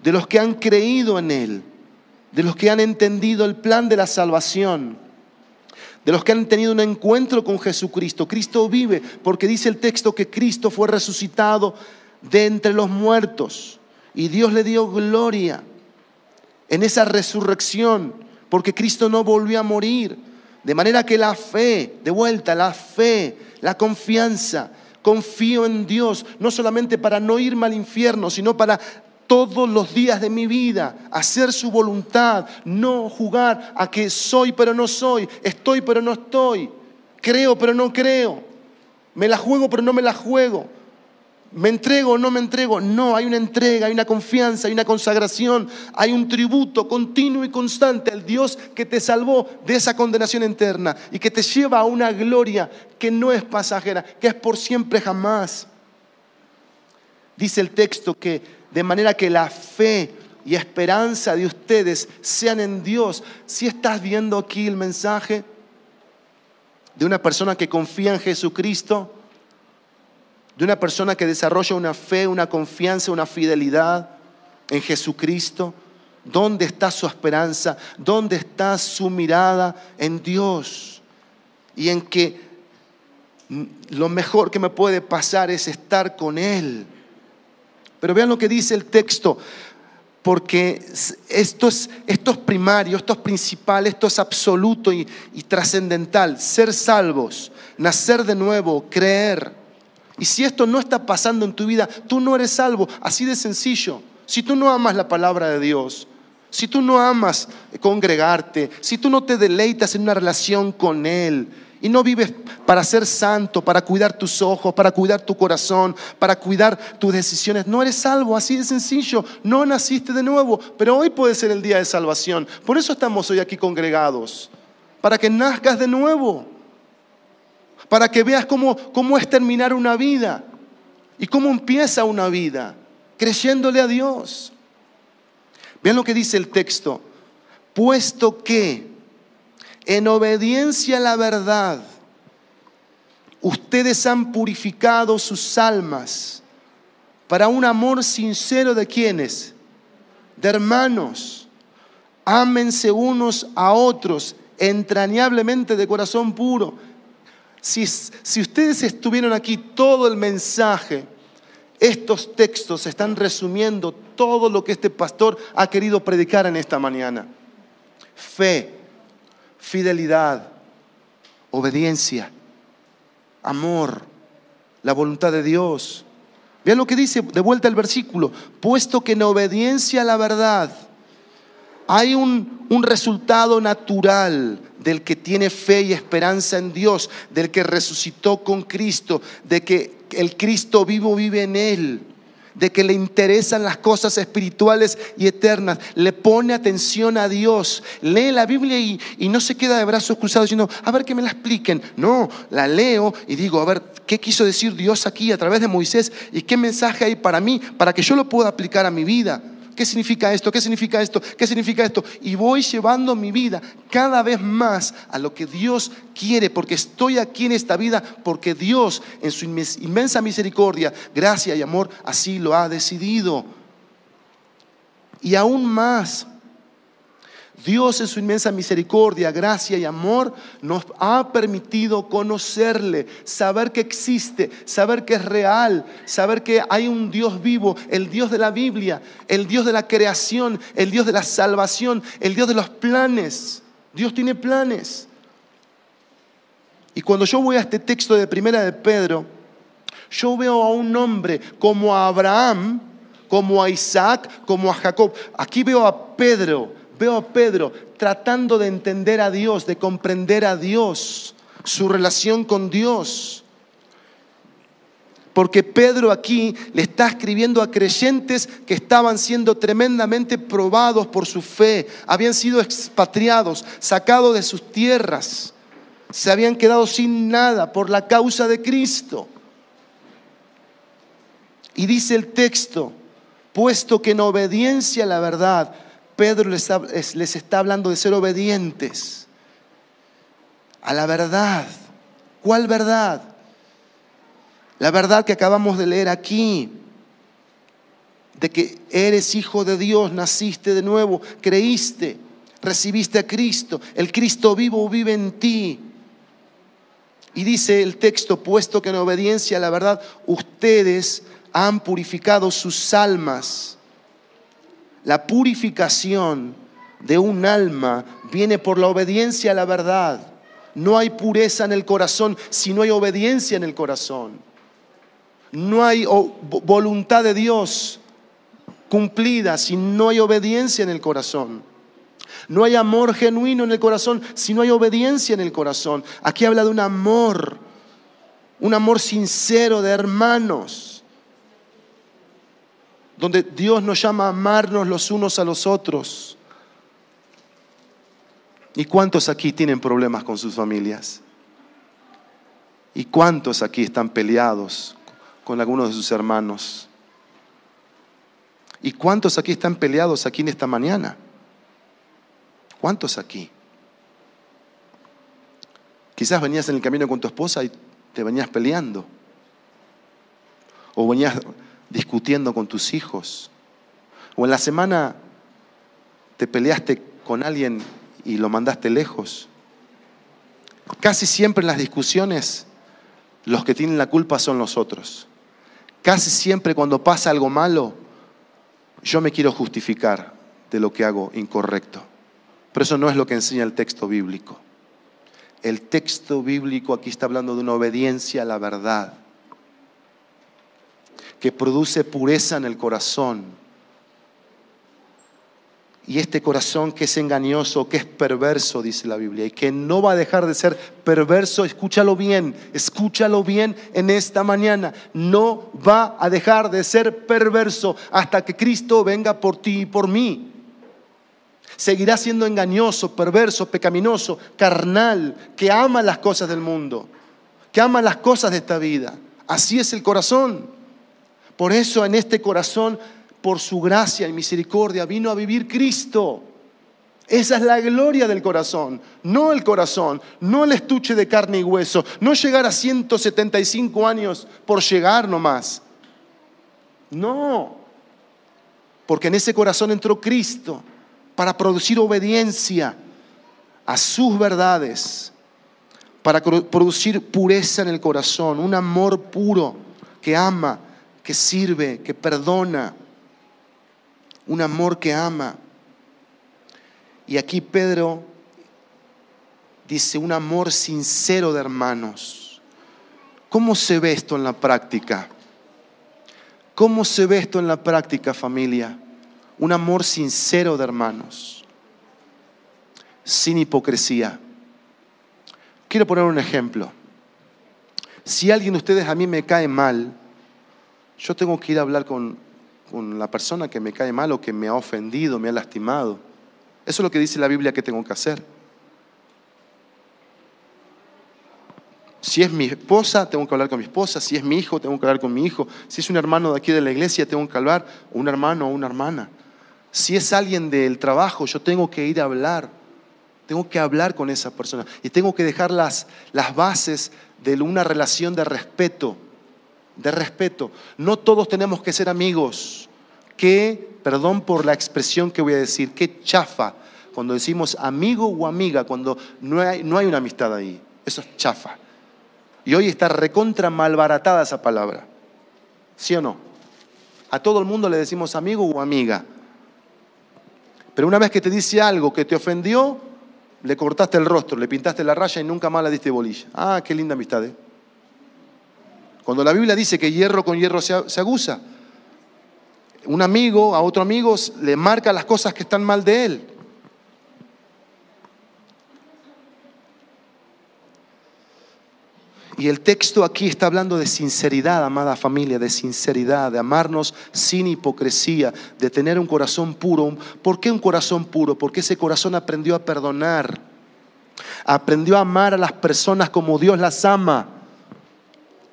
de los que han creído en Él, de los que han entendido el plan de la salvación de los que han tenido un encuentro con Jesucristo. Cristo vive porque dice el texto que Cristo fue resucitado de entre los muertos y Dios le dio gloria en esa resurrección porque Cristo no volvió a morir. De manera que la fe, de vuelta, la fe, la confianza, confío en Dios, no solamente para no irme al infierno, sino para todos los días de mi vida, hacer su voluntad, no jugar a que soy pero no soy, estoy pero no estoy, creo pero no creo, me la juego pero no me la juego, me entrego o no me entrego. No, hay una entrega, hay una confianza, hay una consagración, hay un tributo continuo y constante al Dios que te salvó de esa condenación eterna y que te lleva a una gloria que no es pasajera, que es por siempre jamás. Dice el texto que de manera que la fe y esperanza de ustedes sean en Dios. Si estás viendo aquí el mensaje de una persona que confía en Jesucristo, de una persona que desarrolla una fe, una confianza, una fidelidad en Jesucristo, ¿dónde está su esperanza? ¿Dónde está su mirada? En Dios. Y en que lo mejor que me puede pasar es estar con Él pero vean lo que dice el texto, porque esto es, esto primario, esto es principal, esto es absoluto y, y trascendental. Ser salvos, nacer de nuevo, creer. Y si esto no está pasando en tu vida, tú no eres salvo. Así de sencillo. Si tú no amas la palabra de Dios, si tú no amas congregarte, si tú no te deleitas en una relación con Él, y no vives para ser santo, para cuidar tus ojos, para cuidar tu corazón, para cuidar tus decisiones. No eres salvo, así de sencillo. No naciste de nuevo, pero hoy puede ser el día de salvación. Por eso estamos hoy aquí congregados, para que nazcas de nuevo, para que veas cómo, cómo es terminar una vida y cómo empieza una vida, creyéndole a Dios. Vean lo que dice el texto. Puesto que en obediencia a la verdad, ustedes han purificado sus almas para un amor sincero de quienes, de hermanos, ámense unos a otros entrañablemente de corazón puro. Si, si ustedes estuvieron aquí todo el mensaje, estos textos están resumiendo todo lo que este pastor ha querido predicar en esta mañana. Fe, fidelidad, obediencia, amor, la voluntad de Dios. Vean lo que dice de vuelta el versículo, puesto que en obediencia a la verdad hay un, un, resultado natural del que tiene fe y esperanza en Dios, del que resucitó con Cristo, de que el Cristo vivo vive en él de que le interesan las cosas espirituales y eternas, le pone atención a Dios, lee la Biblia y, no se queda de brazos cruzados diciendo, a ver que me la expliquen. No, la leo y digo, a ver, ¿qué quiso decir Dios aquí a través de Moisés y qué mensaje hay para mí, para que yo lo pueda aplicar a mi vida? ¿Qué significa esto? ¿Qué significa esto? ¿Qué significa esto? Y voy llevando mi vida cada vez más a lo que Dios quiere, porque estoy aquí en esta vida, porque Dios en su inmensa misericordia, gracia y amor así lo ha decidido. Y aún más, Dios en su inmensa misericordia, gracia y amor nos ha permitido conocerle, saber que existe, saber que es real, saber que hay un Dios vivo, el Dios de la Biblia, el Dios de la creación, el Dios de la salvación, el Dios de los planes. Dios tiene planes. Y cuando yo voy a este texto de Primera de Pedro, yo veo a un hombre como a Abraham, como a Isaac, como a Jacob. Aquí veo a Pedro Veo a Pedro tratando de entender a Dios, de comprender a Dios, su relación con Dios. Porque Pedro aquí le está escribiendo a creyentes que estaban siendo tremendamente probados por su fe, habían sido expatriados, sacados de sus tierras, se habían quedado sin nada por la causa de Cristo. Y dice el texto, puesto que en obediencia a la verdad Pedro les está, hablando de ser obedientes a la verdad. ¿Cuál verdad? La verdad que acabamos de leer aquí, de que eres hijo de Dios, naciste de nuevo, creíste, recibiste a Cristo, el Cristo vivo vive en ti. Y dice el texto, puesto que en obediencia a la verdad ustedes han purificado sus almas la purificación de un alma viene por la obediencia a la verdad. No hay pureza en el corazón si no hay obediencia en el corazón. No hay voluntad de Dios cumplida si no hay obediencia en el corazón. No hay amor genuino en el corazón si no hay obediencia en el corazón. Aquí habla de un amor, un amor sincero de hermanos donde Dios nos llama a amarnos los unos a los otros. ¿Y cuántos aquí tienen problemas con sus familias? ¿Y cuántos aquí están peleados con algunos de sus hermanos? ¿Y cuántos aquí están peleados aquí en esta mañana? ¿Cuántos aquí? Quizás venías en el camino con tu esposa y te venías peleando. O venías discutiendo con tus hijos. O en la semana te peleaste con alguien y lo mandaste lejos. Casi siempre en las discusiones los que tienen la culpa son los otros. Casi siempre cuando pasa algo malo, yo me quiero justificar de lo que hago incorrecto. Pero eso no es lo que enseña el texto bíblico. El texto bíblico aquí está hablando de una obediencia a la verdad que produce pureza en el corazón. Y este corazón que es engañoso, que es perverso, dice la Biblia, y que no va a dejar de ser perverso, escúchalo bien, escúchalo bien en esta mañana, no va a dejar de ser perverso hasta que Cristo venga por ti y por mí. Seguirá siendo engañoso, perverso, pecaminoso, carnal, que ama las cosas del mundo, que ama las cosas de esta vida. Así es el corazón. Por eso en este corazón, por su gracia y misericordia, vino a vivir Cristo. Esa es la gloria del corazón, no el corazón, no el estuche de carne y hueso, no llegar a 175 años por llegar nomás. No, porque en ese corazón entró Cristo para producir obediencia a sus verdades, para producir pureza en el corazón, un amor puro que ama, que sirve, que perdona, un amor que ama. Y aquí Pedro dice un amor sincero de hermanos. ¿Cómo se ve esto en la práctica? ¿Cómo se ve esto en la práctica, familia? Un amor sincero de hermanos, sin hipocresía. Quiero poner un ejemplo. Si alguien de ustedes a mí me cae mal, yo tengo que ir a hablar con, con la persona que me cae mal o que me ha ofendido, me ha lastimado. Eso es lo que dice la Biblia que tengo que hacer. Si es mi esposa, tengo que hablar con mi esposa. Si es mi hijo, tengo que hablar con mi hijo. Si es un hermano de aquí de la iglesia, tengo que hablar. Un hermano o una hermana. Si es alguien del trabajo, yo tengo que ir a hablar. Tengo que hablar con esa persona. Y tengo que dejar las, las bases de una relación de respeto. De respeto. No todos tenemos que ser amigos. Que, perdón por la expresión que voy a decir, qué chafa cuando decimos amigo o amiga, cuando no hay, no hay una amistad ahí. Eso es chafa. Y hoy está recontra malbaratada esa palabra. ¿Sí o no? A todo el mundo le decimos amigo o amiga. Pero una vez que te dice algo que te ofendió, le cortaste el rostro, le pintaste la raya y nunca más la diste bolilla. Ah, qué linda amistad. ¿eh? Cuando la Biblia dice que hierro con hierro se, se aguza, un amigo a otro amigo le marca las cosas que están mal de él. Y el texto aquí está hablando de sinceridad, amada familia, de sinceridad, de amarnos sin hipocresía, de tener un corazón puro. ¿Por qué un corazón puro? Porque ese corazón aprendió a perdonar, aprendió a amar a las personas como Dios las ama,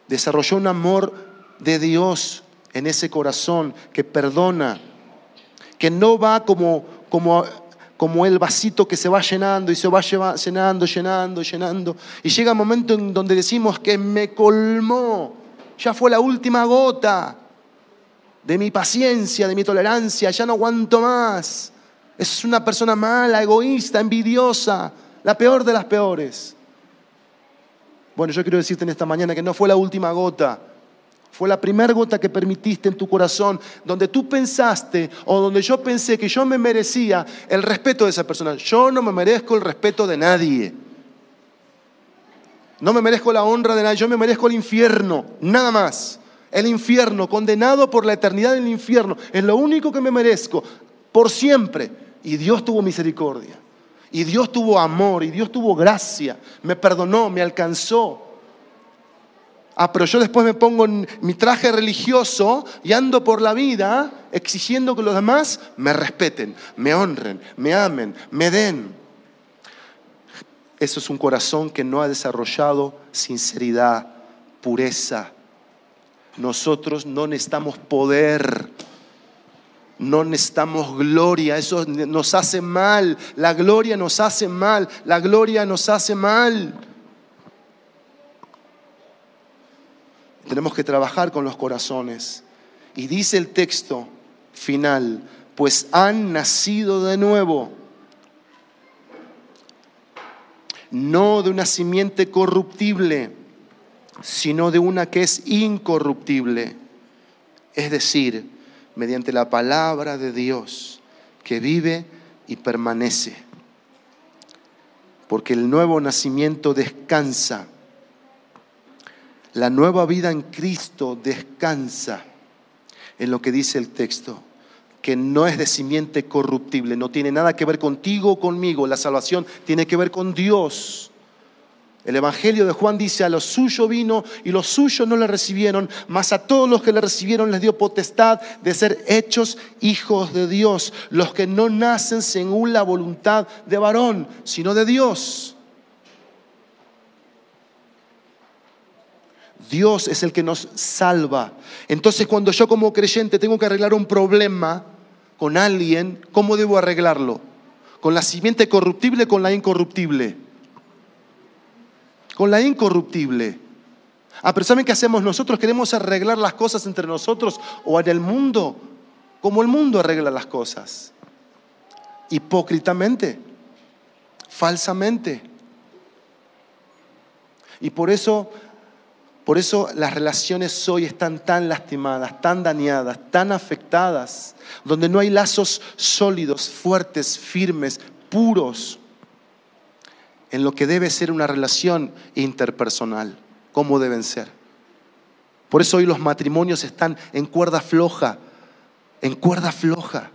desarrolló un amor de Dios en ese corazón que perdona, que no va como, como como el vasito que se va llenando y se va llenando, llenando, llenando. Y llega un momento en donde decimos que me colmó, ya fue la última gota de mi paciencia, de mi tolerancia, ya no aguanto más. Es una persona mala, egoísta, envidiosa, la peor de las peores. Bueno, yo quiero decirte en esta mañana que no fue la última gota, fue la primera gota que permitiste en tu corazón, donde tú pensaste o donde yo pensé que yo me merecía el respeto de esa persona. Yo no me merezco el respeto de nadie. No me merezco la honra de nadie, yo me merezco el infierno, nada más. El infierno, condenado por la eternidad del infierno, es lo único que me merezco, por siempre. Y Dios tuvo misericordia, y Dios tuvo amor, y Dios tuvo gracia, me perdonó, me alcanzó. Ah, pero yo después me pongo en mi traje religioso y ando por la vida exigiendo que los demás me respeten, me honren, me amen, me den. Eso es un corazón que no ha desarrollado sinceridad, pureza. Nosotros no necesitamos poder, no necesitamos gloria, eso nos hace mal, la gloria nos hace mal, la gloria nos hace mal. Tenemos que trabajar con los corazones. Y dice el texto final, pues han nacido de nuevo, no de una simiente corruptible, sino de una que es incorruptible, es decir, mediante la palabra de Dios que vive y permanece. Porque el nuevo nacimiento descansa. La nueva vida en Cristo descansa. En lo que dice el texto, que no es de simiente corruptible, no tiene nada que ver contigo o conmigo, la salvación tiene que ver con Dios. El Evangelio de Juan dice, a los suyos vino y los suyos no le recibieron, mas a todos los que le recibieron les dio potestad de ser hechos hijos de Dios, los que no nacen según la voluntad de varón, sino de Dios. Dios es el que nos salva. Entonces cuando yo como creyente tengo que arreglar un problema con alguien, ¿cómo debo arreglarlo? ¿Con la simiente corruptible o con la incorruptible? Con la incorruptible. Ah, pero ¿saben qué hacemos nosotros? Queremos arreglar las cosas entre nosotros o en el mundo, como el mundo arregla las cosas. Hipócritamente, falsamente. Y por eso, por eso las relaciones hoy están tan lastimadas, tan dañadas, tan afectadas, donde no hay lazos sólidos, fuertes, firmes, puros, en lo que debe ser una relación interpersonal, como deben ser. Por eso hoy los matrimonios están en cuerda floja, en cuerda floja.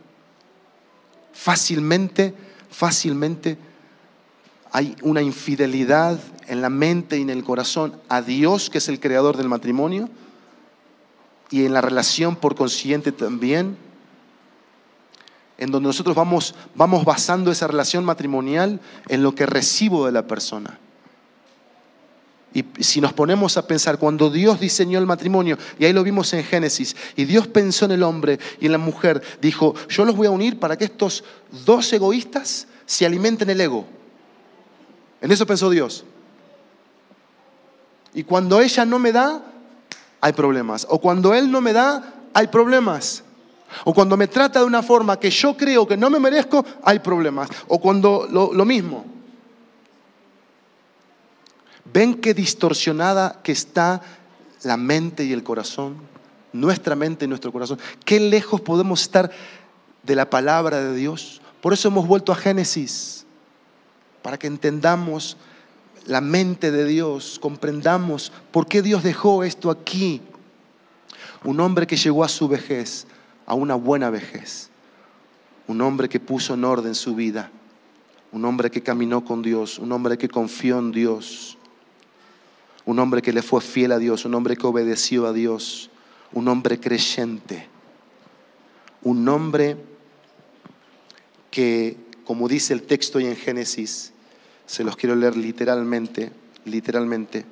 Fácilmente, fácilmente hay una infidelidad en la mente y en el corazón a Dios, que es el creador del matrimonio, y en la relación por consiguiente también, en donde nosotros vamos, vamos basando esa relación matrimonial en lo que recibo de la persona. Y si nos ponemos a pensar, cuando Dios diseñó el matrimonio, y ahí lo vimos en Génesis, y Dios pensó en el hombre y en la mujer, dijo, yo los voy a unir para que estos dos egoístas se alimenten el ego. En eso pensó Dios. Y cuando ella no me da, hay problemas. O cuando él no me da, hay problemas. O cuando me trata de una forma que yo creo que no me merezco, hay problemas. O cuando lo, mismo. ¿Ven qué distorsionada que está la mente y el corazón? Nuestra mente y nuestro corazón. ¿Qué lejos podemos estar de la palabra de Dios? Por eso hemos vuelto a Génesis, para que entendamos la mente de Dios, comprendamos por qué Dios dejó esto aquí. Un hombre que llegó a su vejez, a una buena vejez. Un hombre que puso en orden su vida. Un hombre que caminó con Dios. Un hombre que confió en Dios un hombre que le fue fiel a Dios, un hombre que obedeció a Dios, un hombre creyente, un hombre que, como dice el texto y en Génesis, se los quiero leer literalmente, literalmente,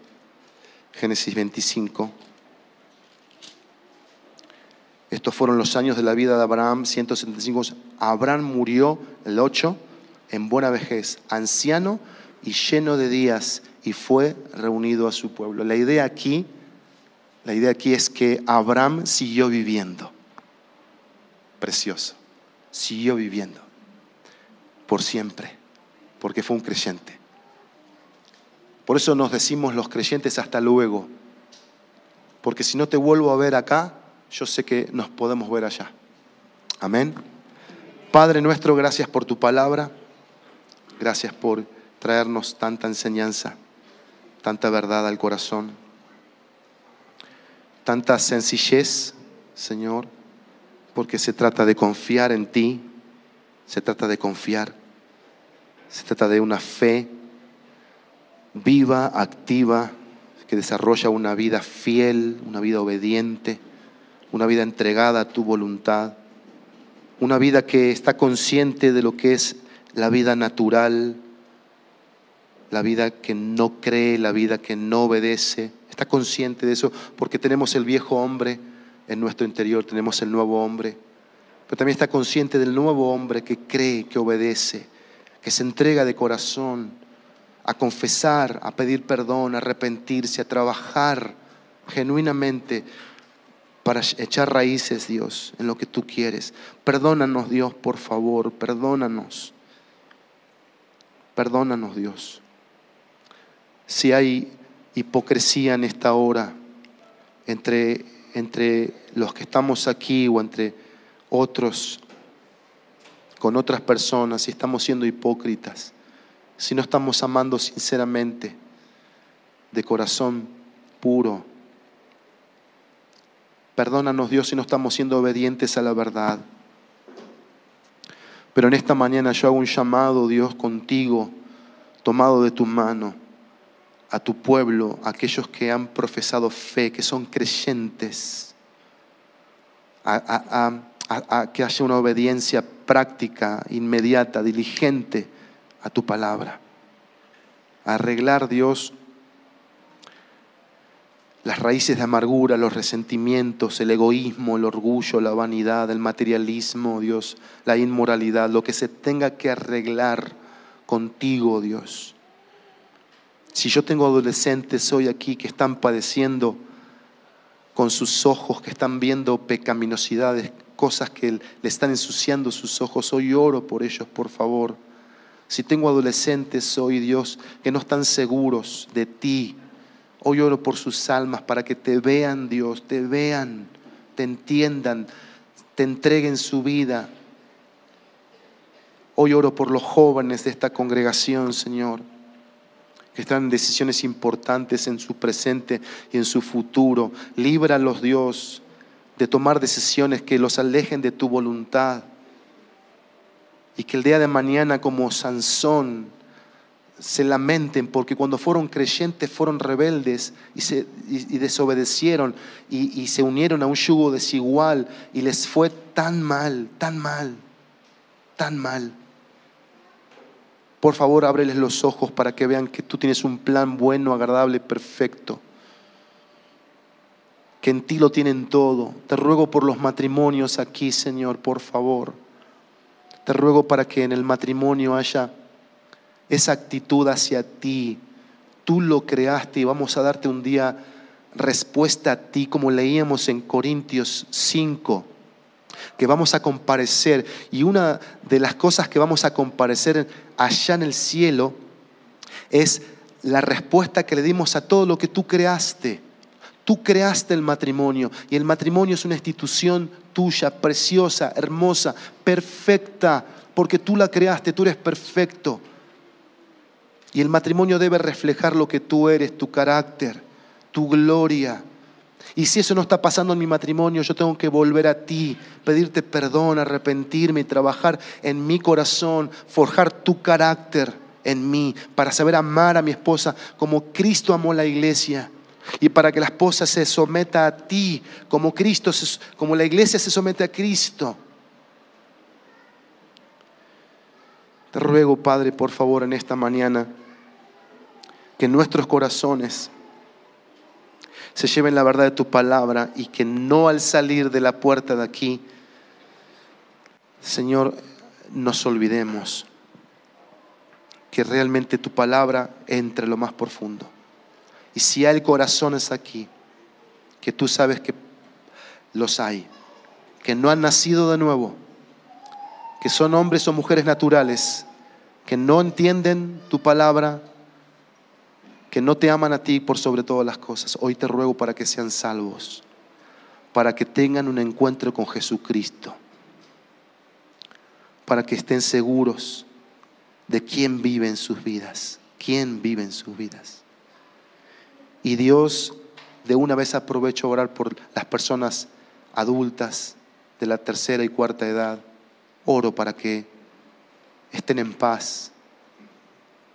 Génesis 25. Estos fueron los años de la vida de Abraham, 175. Abraham murió el 8 en buena vejez, anciano y lleno de días y fue reunido a su pueblo. La idea aquí, la idea aquí es que Abraham siguió viviendo. Precioso. Siguió viviendo por siempre, porque fue un creyente. Por eso nos decimos los creyentes hasta luego, porque si no te vuelvo a ver acá, yo sé que nos podemos ver allá. Amén. Padre nuestro, gracias por tu palabra, gracias por traernos tanta enseñanza tanta verdad al corazón, tanta sencillez, Señor, porque se trata de confiar en ti, se trata de confiar, se trata de una fe viva, activa, que desarrolla una vida fiel, una vida obediente, una vida entregada a tu voluntad, una vida que está consciente de lo que es la vida natural, la vida que no cree, la vida que no obedece. Está consciente de eso porque tenemos el viejo hombre en nuestro interior, tenemos el nuevo hombre. Pero también está consciente del nuevo hombre que cree, que obedece, que se entrega de corazón a confesar, a pedir perdón, a arrepentirse, a trabajar genuinamente para echar raíces, Dios, en lo que tú quieres. Perdónanos, Dios, por favor, perdónanos. Perdónanos, Dios si hay hipocresía en esta hora entre, entre los que estamos aquí o entre otros, con otras personas, si estamos siendo hipócritas, si no estamos amando sinceramente, de corazón puro. Perdónanos Dios si no estamos siendo obedientes a la verdad. Pero en esta mañana yo hago un llamado, Dios, contigo, tomado de tu mano a tu pueblo, a aquellos que han profesado fe, que son creyentes, a, que haya una obediencia práctica, inmediata, diligente a tu palabra. arreglar, Dios, las raíces de amargura, los resentimientos, el egoísmo, el orgullo, la vanidad, el materialismo, Dios, la inmoralidad, lo que se tenga que arreglar contigo, Dios. Si yo tengo adolescentes hoy aquí que están padeciendo con sus ojos, que están viendo pecaminosidades, cosas que le están ensuciando sus ojos, hoy oro por ellos, por favor. Si tengo adolescentes hoy, Dios, que no están seguros de ti, Hoy oro por sus almas para que te vean, Dios, te vean, te entiendan, te entreguen su vida. Hoy oro por los jóvenes de esta congregación, Señor, que están en decisiones importantes en su presente y en su futuro. Líbralos, Dios, de tomar decisiones que los alejen de tu voluntad. Y que el día de mañana, como Sansón, se lamenten porque cuando fueron creyentes fueron rebeldes y, se, desobedecieron y, y se unieron a un yugo desigual y les fue tan mal, tan mal, tan mal. Por favor, ábreles los ojos para que vean que tú tienes un plan bueno, agradable, perfecto. Que en ti lo tienen todo. Te ruego por los matrimonios aquí, Señor, por favor. Te ruego para que en el matrimonio haya esa actitud hacia ti. Tú lo creaste y vamos a darte un día respuesta a ti, como leíamos en Corintios 5, que vamos a comparecer. Y una de las cosas que vamos a comparecer allá en el cielo es la respuesta que le dimos a todo lo que tú creaste. Tú creaste el matrimonio y el matrimonio es una institución tuya, preciosa, hermosa, perfecta, porque tú la creaste, tú eres perfecto. Y el matrimonio debe reflejar lo que tú eres, tu carácter, tu gloria. Y si eso no está pasando en mi matrimonio, yo tengo que volver a ti, pedirte perdón, arrepentirme y trabajar en mi corazón, forjar tu carácter en mí, para saber amar a mi esposa como Cristo amó la iglesia. Y para que la esposa se someta a ti como Cristo, como la iglesia se somete a Cristo. Te ruego, Padre, por favor, en esta mañana que nuestros corazones se lleven la verdad de tu palabra y que no al salir de la puerta de aquí, Señor, nos olvidemos que realmente tu palabra entre lo más profundo. Y si hay corazones aquí, que tú sabes que los hay, que no han nacido de nuevo, que son hombres o mujeres naturales, que no entienden tu palabra, que no te aman a ti por sobre todas las cosas, hoy te ruego para que sean salvos, para que tengan un encuentro con Jesucristo, para que estén seguros de quién vive en sus vidas, quién vive en sus vidas. Y Dios, de una vez aprovecho a orar por las personas adultas de la tercera y cuarta edad. Oro para que estén en paz.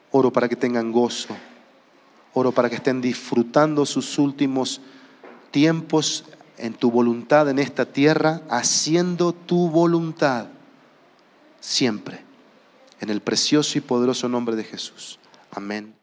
Oro para que tengan gozo. Oro para que estén disfrutando sus últimos tiempos en tu voluntad en esta tierra, haciendo tu voluntad siempre. En el precioso y poderoso nombre de Jesús. Amén.